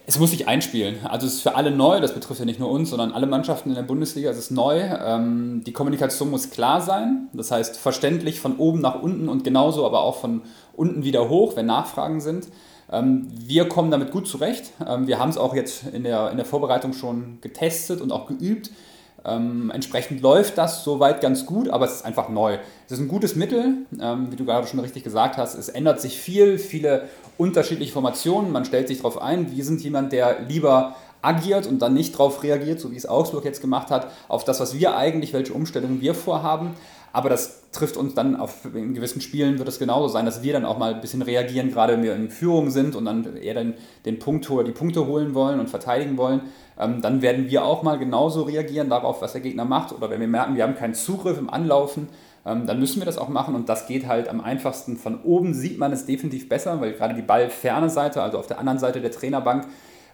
Es muss sich einspielen. Also es ist für alle neu, das betrifft ja nicht nur uns, sondern alle Mannschaften in der Bundesliga, es ist neu. Ähm, die Kommunikation muss klar sein, das heißt verständlich von oben nach unten und genauso aber auch von unten wieder hoch, wenn Nachfragen sind. Ähm, wir kommen damit gut zurecht. Ähm, wir haben es auch jetzt in der, in der Vorbereitung schon getestet und auch geübt. Ähm, entsprechend läuft das soweit ganz gut, aber es ist einfach neu. Es ist ein gutes Mittel, ähm, wie du gerade schon richtig gesagt hast. Es ändert sich viel, viele unterschiedliche Formationen. Man stellt sich darauf ein. Wir sind jemand, der lieber agiert und dann nicht darauf reagiert, so wie es Augsburg jetzt gemacht hat, auf das, was wir eigentlich, welche Umstellungen wir vorhaben. Aber das trifft uns dann auf in gewissen Spielen wird es genauso sein, dass wir dann auch mal ein bisschen reagieren, gerade wenn wir in Führung sind und dann eher dann den Punkt die Punkte holen wollen und verteidigen wollen. Ähm, dann werden wir auch mal genauso reagieren darauf, was der Gegner macht. Oder wenn wir merken, wir haben keinen Zugriff im Anlaufen, ähm, dann müssen wir das auch machen und das geht halt am einfachsten. Von oben sieht man es definitiv besser, weil gerade die ballferne Seite, also auf der anderen Seite der Trainerbank,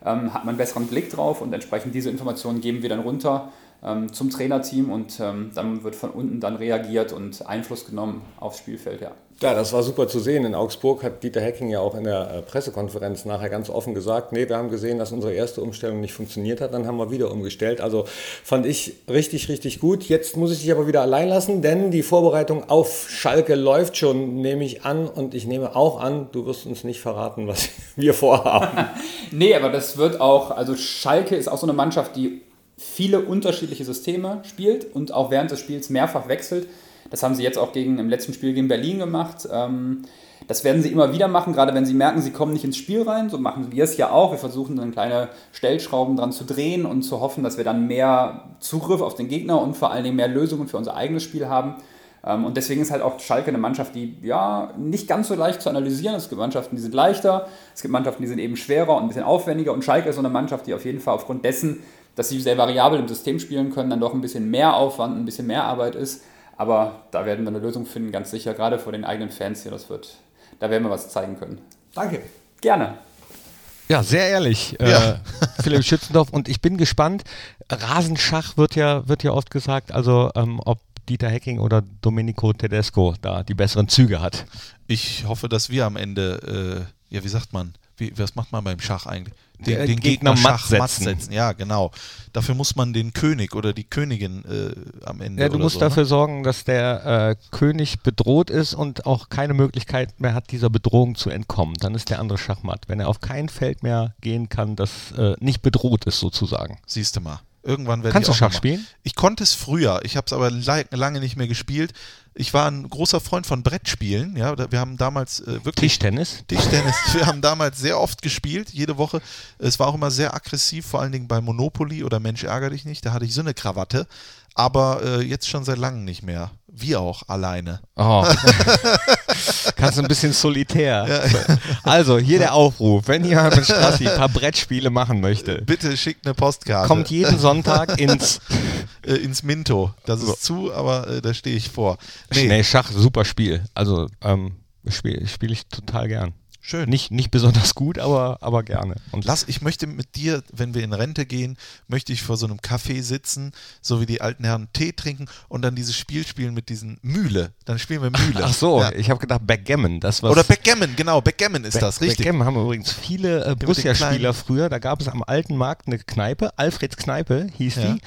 ähm, hat man einen besseren Blick drauf und entsprechend diese Informationen geben wir dann runter ähm, zum Trainerteam und ähm, dann wird von unten dann reagiert und Einfluss genommen aufs Spielfeld. Ja. Ja, das war super zu sehen. In Augsburg hat Dieter Hecking ja auch in der äh, Pressekonferenz nachher ganz offen gesagt, nee, wir haben gesehen, dass unsere erste Umstellung nicht funktioniert hat, dann haben wir wieder umgestellt. Also fand ich richtig, richtig gut. Jetzt muss ich dich aber wieder allein lassen, denn die Vorbereitung auf Schalke läuft schon, nehme ich an. Und ich nehme auch an, du wirst uns nicht verraten, was wir vorhaben. nee, aber das wird auch, also Schalke ist auch so eine Mannschaft, die viele unterschiedliche Systeme spielt und auch während des Spiels mehrfach wechselt. Das haben sie jetzt auch gegen, im letzten Spiel gegen Berlin gemacht. Ähm, das werden sie immer wieder machen, gerade wenn sie merken, sie kommen nicht ins Spiel rein. So machen wir es ja auch. Wir versuchen dann kleine Stellschrauben dran zu drehen und zu hoffen, dass wir dann mehr Zugriff auf den Gegner und vor allen Dingen mehr Lösungen für unser eigenes Spiel haben. Ähm, und deswegen ist halt auch Schalke eine Mannschaft, die ja nicht ganz so leicht zu analysieren. ist. Es gibt Mannschaften, die sind leichter, es gibt Mannschaften, die sind eben schwerer und ein bisschen aufwendiger. Und Schalke ist so eine Mannschaft, die auf jeden Fall aufgrund dessen, dass sie sehr variabel im System spielen können, dann doch ein bisschen mehr Aufwand, ein bisschen mehr Arbeit ist. Aber da werden wir eine Lösung finden, ganz sicher, gerade vor den eigenen Fans hier. Das wird, da werden wir was zeigen können. Danke. Gerne. Ja, sehr ehrlich, Ja. äh, Philipp Schützendorf. Und ich bin gespannt. Rasenschach wird ja, wird ja oft gesagt, also ähm, ob Dieter Hecking oder Domenico Tedesco da die besseren Züge hat. Ich hoffe, dass wir am Ende, äh, ja, wie sagt man, wie, was macht man beim Schach eigentlich? Den, Der den Gegner Gegner, matt Schach matt setzen. setzen. Ja, genau. Dafür muss man den König oder die Königin äh, am Ende. Ja, du oder musst so, dafür Ne? sorgen, dass der äh, König bedroht ist und auch keine Möglichkeit mehr hat, dieser Bedrohung zu entkommen. Dann ist der andere Schachmatt. Wenn er auf kein Feld mehr gehen kann, das äh, nicht bedroht ist sozusagen. Siehst du mal. Irgendwann werde Kannst ich du auch Schach noch mal- spielen? Ich konnte es früher. Ich habe es aber lange nicht mehr gespielt. Ich war ein großer Freund von Brettspielen. Ja, wir haben damals äh, wirklich Tischtennis? Tischtennis. Wir haben damals sehr oft gespielt, jede Woche. Es war auch immer sehr aggressiv, vor allen Dingen bei Monopoly oder Mensch ärger dich nicht. Da hatte ich so eine Krawatte. Aber äh, jetzt schon seit langem nicht mehr. Wir auch alleine. Oh. Kannst du ein bisschen solitär. Also, hier der Aufruf. Wenn jemand mit Strassi ein paar Brettspiele machen möchte, Bitte schickt eine Postkarte. kommt jeden Sonntag ins äh, ins Minto. Das ist zu, aber äh, da stehe ich vor. Nee, Nee, Schach, super Spiel. Also, ähm, spiele spiel ich total gern. Schön. Nicht, nicht besonders gut, aber, aber gerne. Und Lass, ich möchte mit dir, wenn wir in Rente gehen, möchte ich vor so einem Café sitzen, so wie die alten Herren Tee trinken und dann dieses Spiel spielen mit diesen Mühle. Dann spielen wir Mühle. Ach so, Ja. ich habe gedacht Backgammon. Das was Oder Backgammon, genau, Backgammon ist das, richtig. Backgammon haben übrigens viele äh, Borussia-Spieler früher. Da gab es am alten Markt eine Kneipe, Alfreds Kneipe hieß Ja. die.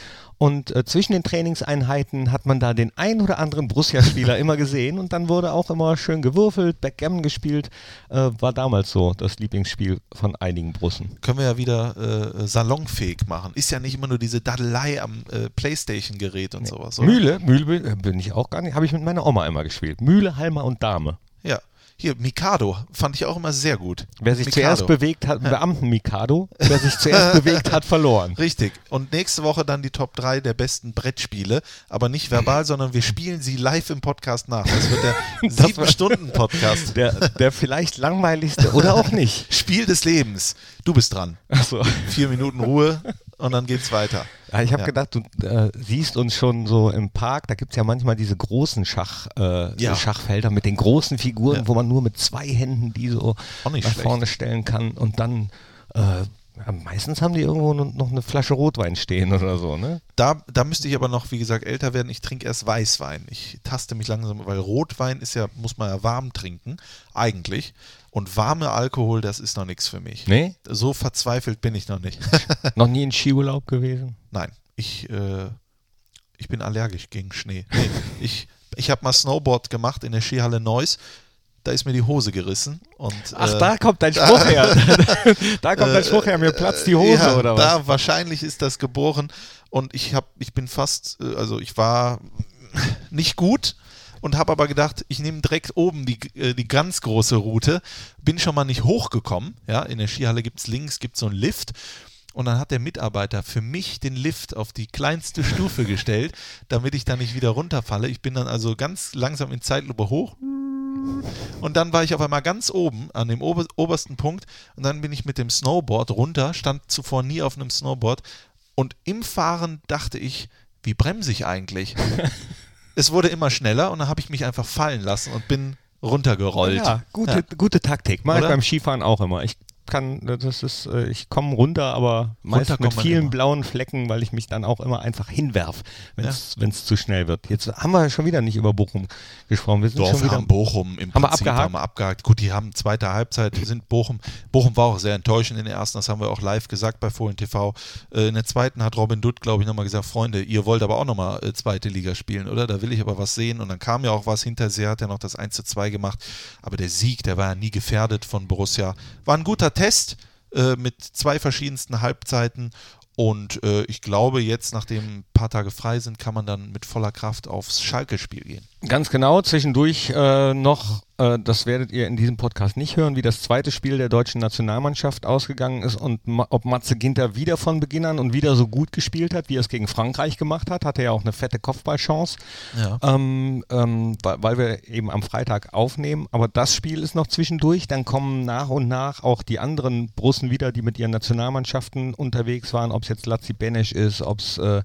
Und äh, zwischen den Trainingseinheiten hat man da den ein oder anderen Borussia-Spieler immer gesehen und dann wurde auch immer schön gewürfelt, Backgammon gespielt. Äh, war damals so das Lieblingsspiel von einigen Brussen. Können wir ja wieder äh, salonfähig machen. Ist ja nicht immer nur diese Daddelei am äh, Playstation-Gerät und sowas. Oder? Mühle, Mühle bin- bin ich auch gar nicht, habe ich mit meiner Oma immer gespielt. Mühle, Halmer und Dame. Ja. Hier, Mikado fand ich auch immer sehr gut. Wer sich Mikado. zuerst bewegt hat, Beamten-Mikado, wer sich zuerst bewegt hat, verloren. Richtig. Und nächste Woche dann die Top 3 der besten Brettspiele, aber nicht verbal, sondern wir spielen sie live im Podcast nach. Das wird der Das war- 7-Stunden-Podcast. Der, der vielleicht langweiligste oder auch nicht. Spiel des Lebens. Du bist dran. Achso. Vier Minuten Ruhe und dann geht's weiter. Ja, ich habe Ja. gedacht, du äh, siehst uns schon so im Park, da gibt es ja manchmal diese großen Schach, äh, Ja. Schachfelder mit den großen Figuren, wo man nur mit zwei Händen die so nach schlecht. vorne stellen kann und dann äh, meistens haben die irgendwo no- noch eine Flasche Rotwein stehen oder so, ne? Da, da müsste ich aber noch, wie gesagt, älter werden. Ich trinke erst Weißwein. Ich taste mich langsam, weil Rotwein ist ja, muss man ja warm trinken, eigentlich. Und warme Alkohol, das ist noch nichts für mich. Nee? So verzweifelt bin ich noch nicht. noch nie in Skiurlaub gewesen? Nein, ich, äh, ich bin allergisch gegen Schnee. Nee, ich ich habe mal Snowboard gemacht in der Skihalle Neuss. Da ist mir die Hose gerissen. Und, Ach, äh, da kommt dein Spruch her. da kommt dein Spruch her, mir platzt die Hose ja, oder was? Da wahrscheinlich ist das geboren und ich habe, ich bin fast, äh, also ich war nicht gut und habe aber gedacht, ich nehme direkt oben die, äh, die ganz große Route, bin schon mal nicht hochgekommen, ja, in der Skihalle gibt es links, gibt so einen Lift und dann hat der Mitarbeiter für mich den Lift auf die kleinste Stufe gestellt, damit ich da nicht wieder runterfalle. Ich bin dann also ganz langsam in Zeitlupe hoch und dann war ich auf einmal ganz oben an dem ober obersten Punkt und dann bin ich mit dem Snowboard runter, stand zuvor nie auf einem Snowboard und im Fahren dachte ich, wie bremse ich eigentlich? es wurde immer schneller und dann habe ich mich einfach fallen lassen und bin runtergerollt. Ja, gute, Ja. gute Taktik. Mache ich beim Skifahren auch immer. Ich kann, das ist, äh, ich komme runter, aber meist mit vielen immer. blauen Flecken, weil ich mich dann auch immer einfach hinwerf, wenn es zu schnell wird. Jetzt haben wir schon wieder nicht über Bochum gesprochen. Wir sind Doch, schon wieder haben Bochum im Haben wir Prinzip abgehakt? haben wir abgehakt. Gut, die haben zweite Halbzeit, die sind Bochum. Bochum war auch sehr enttäuschend in der ersten, das haben wir auch live gesagt bei Fohlen TV. Äh, In der zweiten hat Robin Dutt, glaube ich, nochmal gesagt, Freunde, ihr wollt aber auch nochmal äh, zweite Liga spielen, oder? Da will ich aber was sehen. Und dann kam ja auch was hinterher, hat ja noch das 1 zu 2 gemacht. Aber der Sieg, der war ja nie gefährdet von Borussia. War ein guter Test äh, mit zwei verschiedensten Halbzeiten. Und äh, ich glaube, jetzt, nachdem ein paar Tage frei sind, kann man dann mit voller Kraft aufs Schalke-Spiel gehen. Ganz genau, zwischendurch äh, noch, äh, das werdet ihr in diesem Podcast nicht hören, wie das zweite Spiel der deutschen Nationalmannschaft ausgegangen ist und ma ob Matze Ginter wieder von Beginn an und wieder so gut gespielt hat, wie er es gegen Frankreich gemacht hat, hatte ja auch eine fette Kopfballchance, Ja. ähm, ähm, weil, wir eben am Freitag aufnehmen. Aber das Spiel ist noch zwischendurch, dann kommen nach und nach auch die anderen Russen wieder, die mit ihren Nationalmannschaften unterwegs waren, ob es jetzt Lazzi Benesch ist, ob es äh,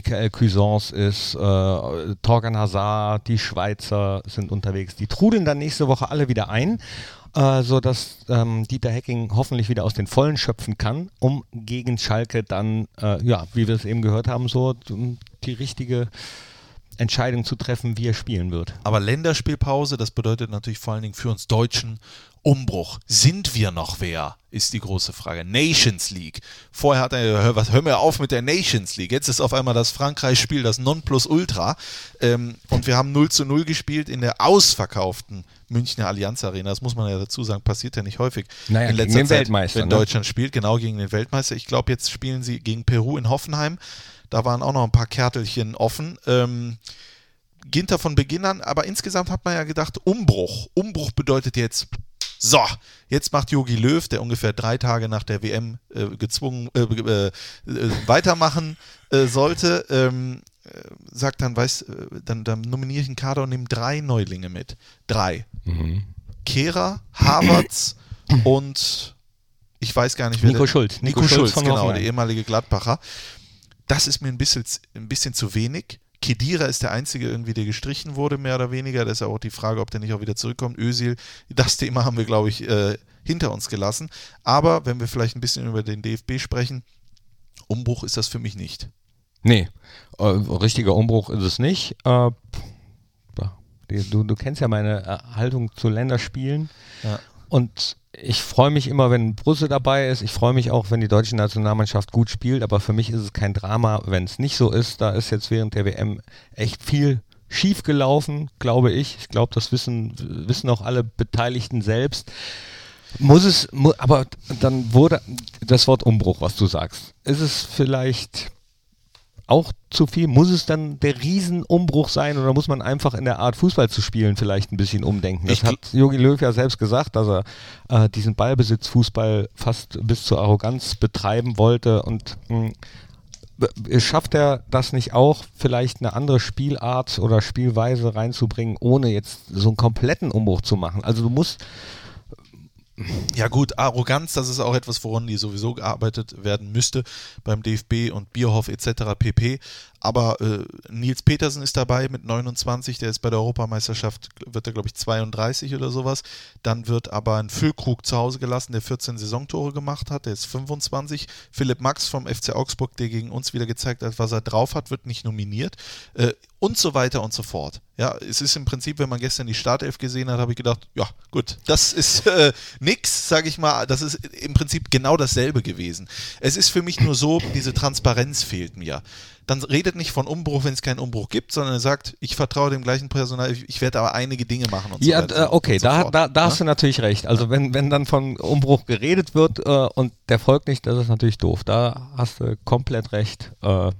Michael Cuisance ist, äh, Torgan Hazard, die Schweizer sind unterwegs. Die trudeln dann nächste Woche alle wieder ein, äh, sodass ähm, Dieter Hecking hoffentlich wieder aus den Vollen schöpfen kann, um gegen Schalke dann, äh, ja, wie wir es eben gehört haben, so die richtige Entscheidung zu treffen, wie er spielen wird. Aber Länderspielpause, das bedeutet natürlich vor allen Dingen für uns Deutschen Umbruch. Sind wir noch wer? Ist die große Frage. Nations League. Vorher hat er, hör, was, hör mir auf mit der Nations League. Jetzt ist auf einmal das Frankreich-Spiel das Nonplusultra. Ähm, und wir haben 0 zu 0 gespielt in der ausverkauften Münchner Allianz Arena. Das muss man ja dazu sagen, passiert ja nicht häufig. Naja, in gegen letzter den Zeit, Weltmeister, Wenn ne? Deutschland spielt, genau gegen den Weltmeister. Ich glaube, jetzt spielen sie gegen Peru in Hoffenheim. Da waren auch noch ein paar Kärtelchen offen. Ähm, Ginter von Beginn an, aber insgesamt hat man ja gedacht, Umbruch. Umbruch bedeutet jetzt, so, jetzt macht Jogi Löw, der ungefähr drei Tage nach der WM äh, gezwungen äh, äh, äh, weitermachen äh, sollte, ähm, äh, sagt dann, weiß, dann, dann nominiere ich einen Kader und nehme drei Neulinge mit. Drei. Kehrer, Havertz und ich weiß gar nicht, wer Nico der- Schulz. Nico, Nico Schulz Schulz, genau, der ehemalige Gladbacher. Das ist mir ein bisschen, ein bisschen zu wenig. Kedira ist der Einzige irgendwie, der gestrichen wurde, mehr oder weniger. Das ist ja auch die Frage, ob der nicht auch wieder zurückkommt. Özil, das Thema haben wir, glaube ich, äh, hinter uns gelassen. Aber wenn wir vielleicht ein bisschen über den DFB sprechen, Umbruch ist das für mich nicht. Nee, äh, richtiger Umbruch ist es nicht. Äh, du, du kennst ja meine äh, Haltung zu Länderspielen. Ja. Und ich freue mich immer, wenn Brüssel dabei ist. Ich freue mich auch, wenn die deutsche Nationalmannschaft gut spielt. Aber für mich ist es kein Drama, wenn es nicht so ist. Da ist jetzt während der WM echt viel schief gelaufen, glaube ich. Ich glaube, das wissen, wissen auch alle Beteiligten selbst. Muss es, mu aber dann wurde das Wort Umbruch, was du sagst. Ist es vielleicht auch zu viel? Muss es dann der Riesenumbruch sein oder muss man einfach in der Art Fußball zu spielen vielleicht ein bisschen umdenken? Das Ich hat Jogi Löw ja selbst gesagt, dass er äh, diesen Ballbesitzfußball fast bis zur Arroganz betreiben wollte und mh, b- schafft er das nicht auch, vielleicht eine andere Spielart oder Spielweise reinzubringen, ohne jetzt so einen kompletten Umbruch zu machen? Also du musst Ja gut, Arroganz, das ist auch etwas, woran die sowieso gearbeitet werden müsste beim DFB und Bierhoff etc. pp. Aber äh, Nils Petersen ist dabei mit 29, der ist bei der Europameisterschaft, wird er glaube ich 32 oder sowas. Dann wird aber ein Füllkrug zu Hause gelassen, der 14 Saisontore gemacht hat, der ist 25. Philipp Max vom FC Augsburg, der gegen uns wieder gezeigt hat, was er drauf hat, wird nicht nominiert. Äh, und so weiter und so fort. Ja, es ist im Prinzip, wenn man gestern die Startelf gesehen hat, habe ich gedacht, ja gut, das ist äh, nix, sage ich mal, das ist im Prinzip genau dasselbe gewesen. Es ist für mich nur so, diese Transparenz fehlt mir. Dann redet nicht von Umbruch, wenn es keinen Umbruch gibt, sondern er sagt, ich vertraue dem gleichen Personal, ich, ich werde aber einige Dinge machen und Ja, so weiter. äh, okay, so da, fort. da, da Ne? hast du natürlich recht. Also wenn, wenn dann von Umbruch geredet wird äh, und der folgt nicht, das ist natürlich doof. Da hast du komplett recht. Äh,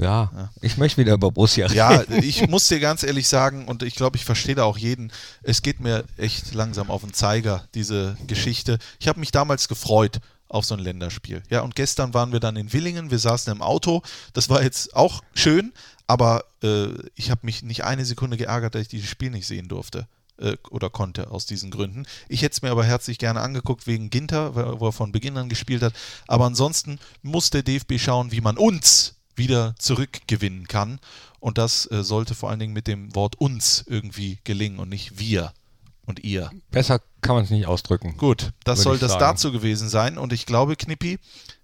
ja, ich möchte wieder über Borussia reden. Ja, ich muss dir ganz ehrlich sagen, und ich glaube, ich verstehe da auch jeden, es geht mir echt langsam auf den Zeiger, diese Geschichte. Ich habe mich damals gefreut auf so ein Länderspiel. Ja, und gestern waren wir dann in Willingen, wir saßen im Auto. Das war jetzt auch schön, aber äh, ich habe mich nicht eine Sekunde geärgert, dass ich dieses Spiel nicht sehen durfte äh, oder konnte aus diesen Gründen. Ich hätte es mir aber herzlich gerne angeguckt wegen Ginter, wo er von Beginn an gespielt hat. Aber ansonsten muss der DFB schauen, wie man uns wieder zurückgewinnen kann. Und das äh, sollte vor allen Dingen mit dem Wort uns irgendwie gelingen und nicht wir und ihr. Besser kann man es nicht ausdrücken. Gut, das soll das sagen. dazu gewesen sein. Und ich glaube, Knippi,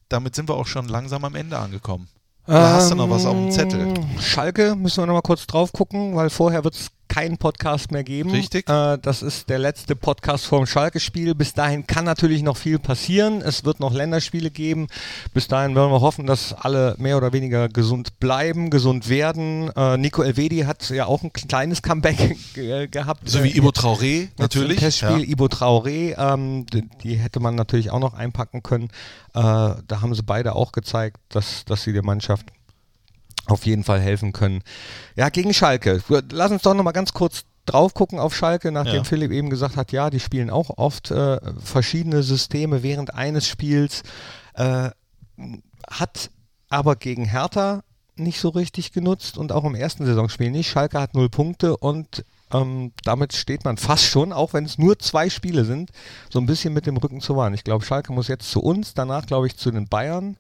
damit sind wir auch schon langsam am Ende angekommen. Da hast du noch was auf dem Zettel. Ähm, Schalke müssen wir noch mal kurz drauf gucken, weil vorher wird es keinen Podcast mehr geben. Richtig. Äh, das ist der letzte Podcast vorm Schalke-Spiel. Bis dahin kann natürlich noch viel passieren. Es wird noch Länderspiele geben. Bis dahin werden wir hoffen, dass alle mehr oder weniger gesund bleiben, gesund werden. Äh, Nico Elvedi hat ja auch ein kleines Comeback ge gehabt. So wie Äh, Ibo Traoré, natürlich. Testspiel Ja. Ibo Traoré, ähm, die, die hätte man natürlich auch noch einpacken können. Äh, da haben sie beide auch gezeigt, dass, dass sie der Mannschaft auf jeden Fall helfen können. Ja, gegen Schalke. Lass uns doch noch mal ganz kurz drauf gucken auf Schalke, nachdem Ja. Philipp eben gesagt hat, ja, die spielen auch oft äh, verschiedene Systeme während eines Spiels. Äh, hat aber gegen Hertha nicht so richtig genutzt und auch im ersten Saisonspiel nicht. Schalke hat null Punkte und ähm, damit steht man fast schon, auch wenn es nur zwei Spiele sind, so ein bisschen mit dem Rücken zur Wand. Ich glaube, Schalke muss jetzt zu uns, danach glaube ich zu den Bayern.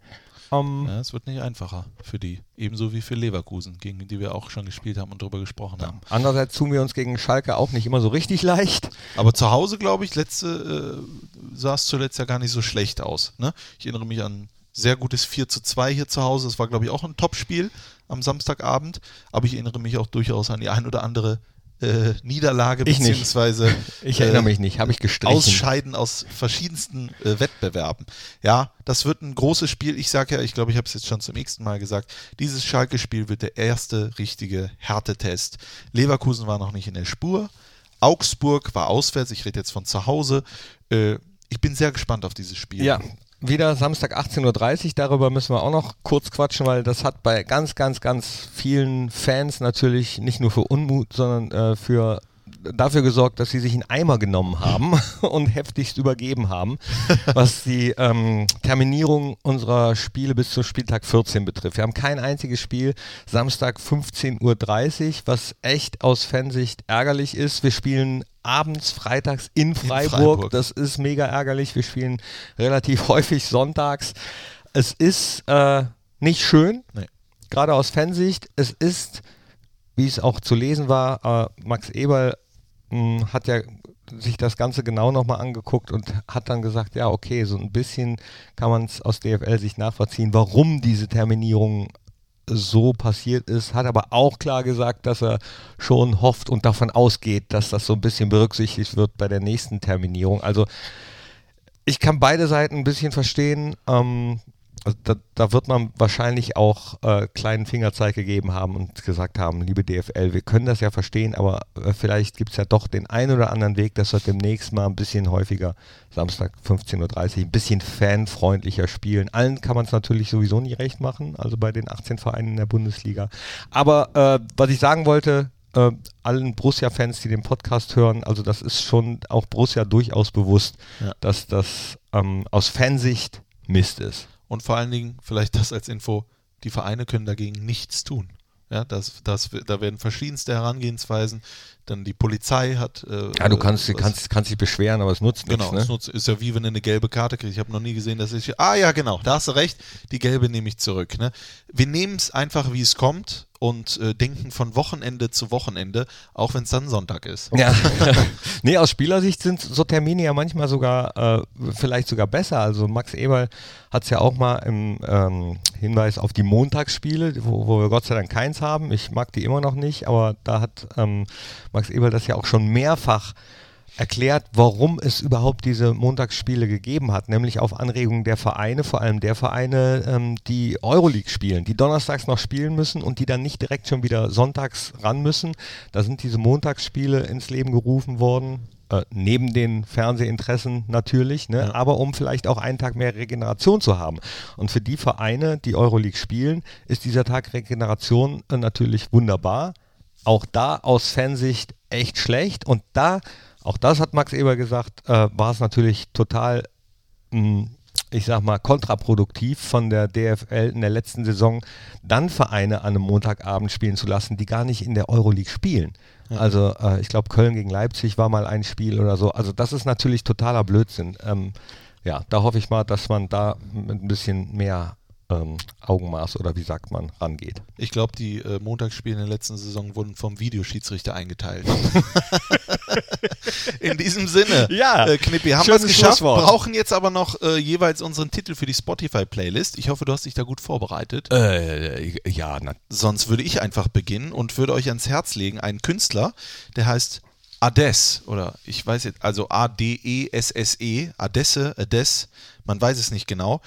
Ähm, Ja, es wird nicht einfacher für die. Ebenso wie für Leverkusen, gegen die wir auch schon gespielt haben und darüber gesprochen haben. Andererseits tun wir uns gegen Schalke auch nicht immer so richtig leicht. Aber zu Hause, glaube ich, letzte äh, sah es zuletzt ja gar nicht so schlecht aus. Ne? Ich erinnere mich an ein sehr gutes 4 zu 2 hier zu Hause. Das war, glaube ich, auch ein Topspiel am Samstagabend. Aber ich erinnere mich auch durchaus an die ein oder andere äh, Niederlage, Ich beziehungsweise Ich erinnere äh, mich nicht, habe ich gestrichen. Ausscheiden aus verschiedensten äh, Wettbewerben. Ja, das wird ein großes Spiel. Ich sage ja, ich glaube, ich habe es jetzt schon zum nächsten Mal gesagt, dieses Schalke-Spiel wird der erste richtige Härtetest. Leverkusen war noch nicht in der Spur. Augsburg war auswärts. Ich rede jetzt von zu Hause. Äh, ich bin sehr gespannt auf dieses Spiel. Ja, wieder Samstag 18.30 Uhr. Darüber müssen wir auch noch kurz quatschen, weil das hat bei ganz, ganz, ganz vielen Fans natürlich nicht nur für Unmut, sondern äh, für dafür gesorgt, dass sie sich einen Eimer genommen haben und heftigst übergeben haben, was die ähm, Terminierung unserer Spiele bis zum Spieltag 14 betrifft. Wir haben kein einziges Spiel Samstag 15.30 Uhr, was echt aus Fansicht ärgerlich ist. Wir spielen abends, freitags in Freiburg. Freiburg. Das ist mega ärgerlich. Wir spielen relativ häufig sonntags. Es ist äh, nicht schön, Nee. gerade aus Fansicht. Es ist, wie es auch zu lesen war, äh, Max Eberl mh, hat ja sich das Ganze genau nochmal angeguckt und hat dann gesagt, ja, okay, so ein bisschen kann man es aus DFL-Sicht nachvollziehen, warum diese Terminierung so passiert ist, hat aber auch klar gesagt, dass er schon hofft und davon ausgeht, dass das so ein bisschen berücksichtigt wird bei der nächsten Terminierung. Also ich kann beide Seiten ein bisschen verstehen. Ähm, also da, da wird man wahrscheinlich auch äh, kleinen Fingerzeig gegeben haben und gesagt haben, liebe DFL, wir können das ja verstehen, aber äh, vielleicht gibt es ja doch den einen oder anderen Weg, dass wir demnächst mal ein bisschen häufiger Samstag 15.30 Uhr ein bisschen fanfreundlicher spielen. Allen kann man es natürlich sowieso nie recht machen, also bei den 18 Vereinen in der Bundesliga. Aber äh, was ich sagen wollte, äh, allen Borussia-Fans, die den Podcast hören, also das ist schon auch Borussia durchaus bewusst, Ja. dass das ähm, aus Fansicht Mist ist. Und vor allen Dingen, vielleicht das als Info, die Vereine können dagegen nichts tun. Ja, das, das, da werden verschiedenste Herangehensweisen. Dann die Polizei hat. Äh, Ja, du kannst, was- kannst, kannst dich beschweren, aber es nutzt Genau, nichts. es Ne? nutzt, ist ja wie wenn du eine gelbe Karte kriegst. Ich habe noch nie gesehen, dass ich. Ah ja, genau, da hast du recht. Die gelbe nehme ich zurück. Ne? Wir nehmen es einfach, wie es kommt und äh, denken von Wochenende zu Wochenende, auch wenn es dann Sonntag ist. Ja. nee, aus Spielersicht sind so Termine ja manchmal sogar äh, vielleicht sogar besser. Also Max Eberl hat es ja auch mal im ähm, Hinweis auf die Montagsspiele, wo, wo wir Gott sei Dank keins haben. Ich mag die immer noch nicht, aber da hat ähm, Max Eberl das ja auch schon mehrfach erklärt, warum es überhaupt diese Montagsspiele gegeben hat, nämlich auf Anregung der Vereine, vor allem der Vereine, ähm, die Euroleague spielen, die donnerstags noch spielen müssen und die dann nicht direkt schon wieder sonntags ran müssen. Da sind diese Montagsspiele ins Leben gerufen worden. Äh, neben den Fernsehinteressen natürlich, ne? Ja. aber um vielleicht auch einen Tag mehr Regeneration zu haben. Und für die Vereine, die Euroleague spielen, ist dieser Tag Regeneration äh, natürlich wunderbar. Auch da aus Fansicht echt schlecht. Und da, auch das hat Max Eber gesagt, äh, war es natürlich total, mh, ich sag mal, kontraproduktiv von der DFL in der letzten Saison, dann Vereine an einem Montagabend spielen zu lassen, die gar nicht in der Euroleague spielen. Also äh, ich glaube, Köln gegen Leipzig war mal ein Spiel oder so. Also das ist natürlich totaler Blödsinn. Ähm, ja, da hoffe ich mal, dass man da mit ein bisschen mehr ähm, Augenmaß oder wie sagt man, rangeht. Ich glaube, die äh, Montagsspiele in der letzten Saison wurden vom Videoschiedsrichter eingeteilt. in diesem Sinne, Ja, äh, Knippi, haben wir es geschafft, brauchen jetzt aber noch äh, jeweils unseren Titel für die Spotify-Playlist. Ich hoffe, du hast dich da gut vorbereitet. Äh, ja, na, Sonst würde ich einfach beginnen und würde euch ans Herz legen, einen Künstler, der heißt Ades oder ich weiß jetzt, also A-D-E-S-S-E, Adesse, Ades, man weiß es nicht genau.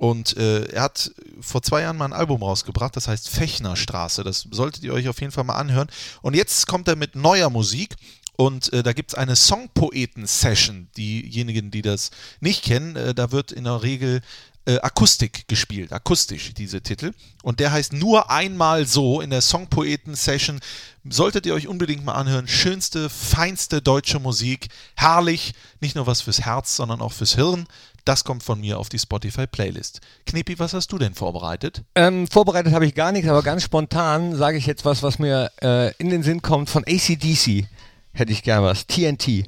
Und äh, er hat vor zwei Jahren mal ein Album rausgebracht, das heißt Fechnerstraße. Das solltet ihr euch auf jeden Fall mal anhören. Und jetzt kommt er mit neuer Musik. Und äh, da gibt es eine Songpoeten-Session. Diejenigen, die das nicht kennen, äh, da wird in der Regel äh, Akustik gespielt, akustisch diese Titel. Und der heißt nur einmal so in der Songpoeten-Session. Solltet ihr euch unbedingt mal anhören. Schönste, feinste deutsche Musik. Herrlich. Nicht nur was fürs Herz, sondern auch fürs Hirn. Das kommt von mir auf die Spotify-Playlist. Knepi, was hast du denn vorbereitet? Ähm, vorbereitet habe ich gar nichts, aber ganz spontan sage ich jetzt was, was mir äh, in den Sinn kommt von ACDC. Hätte ich gern was. TNT.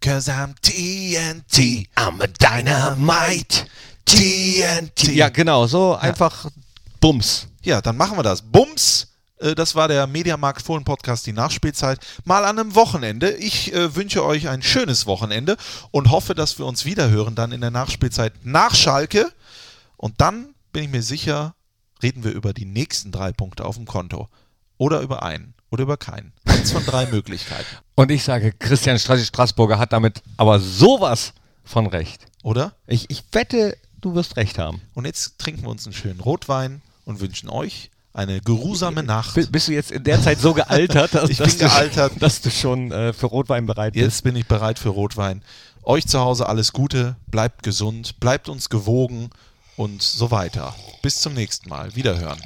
Cause I'm TNT, I'm a dynamite. TNT. Ja, genau, so einfach Bums. Ja, dann machen wir das. Bums! Äh, Das war der Mediamarkt Fohlen Podcast, die Nachspielzeit. Mal an einem Wochenende. Ich äh, wünsche euch ein schönes Wochenende und hoffe, dass wir uns wiederhören dann in der Nachspielzeit nach Schalke. Und dann bin ich mir sicher, reden wir über die nächsten drei Punkte auf dem Konto. Oder über einen. Oder über keinen. Eins von drei Möglichkeiten. Und ich sage, Christian Straßburger hat damit aber sowas von recht. Oder? Ich, ich wette, du wirst recht haben. Und jetzt trinken wir uns einen schönen Rotwein und wünschen euch eine geruhsame Nacht. Bi- Bist du jetzt in der Zeit so gealtert, dass, Ich dass bin du, gealtert. dass du schon äh, für Rotwein bereit bist? Jetzt bin ich bereit für Rotwein. Euch zu Hause alles Gute, bleibt gesund, bleibt uns gewogen und so weiter. Bis zum nächsten Mal. Wiederhören.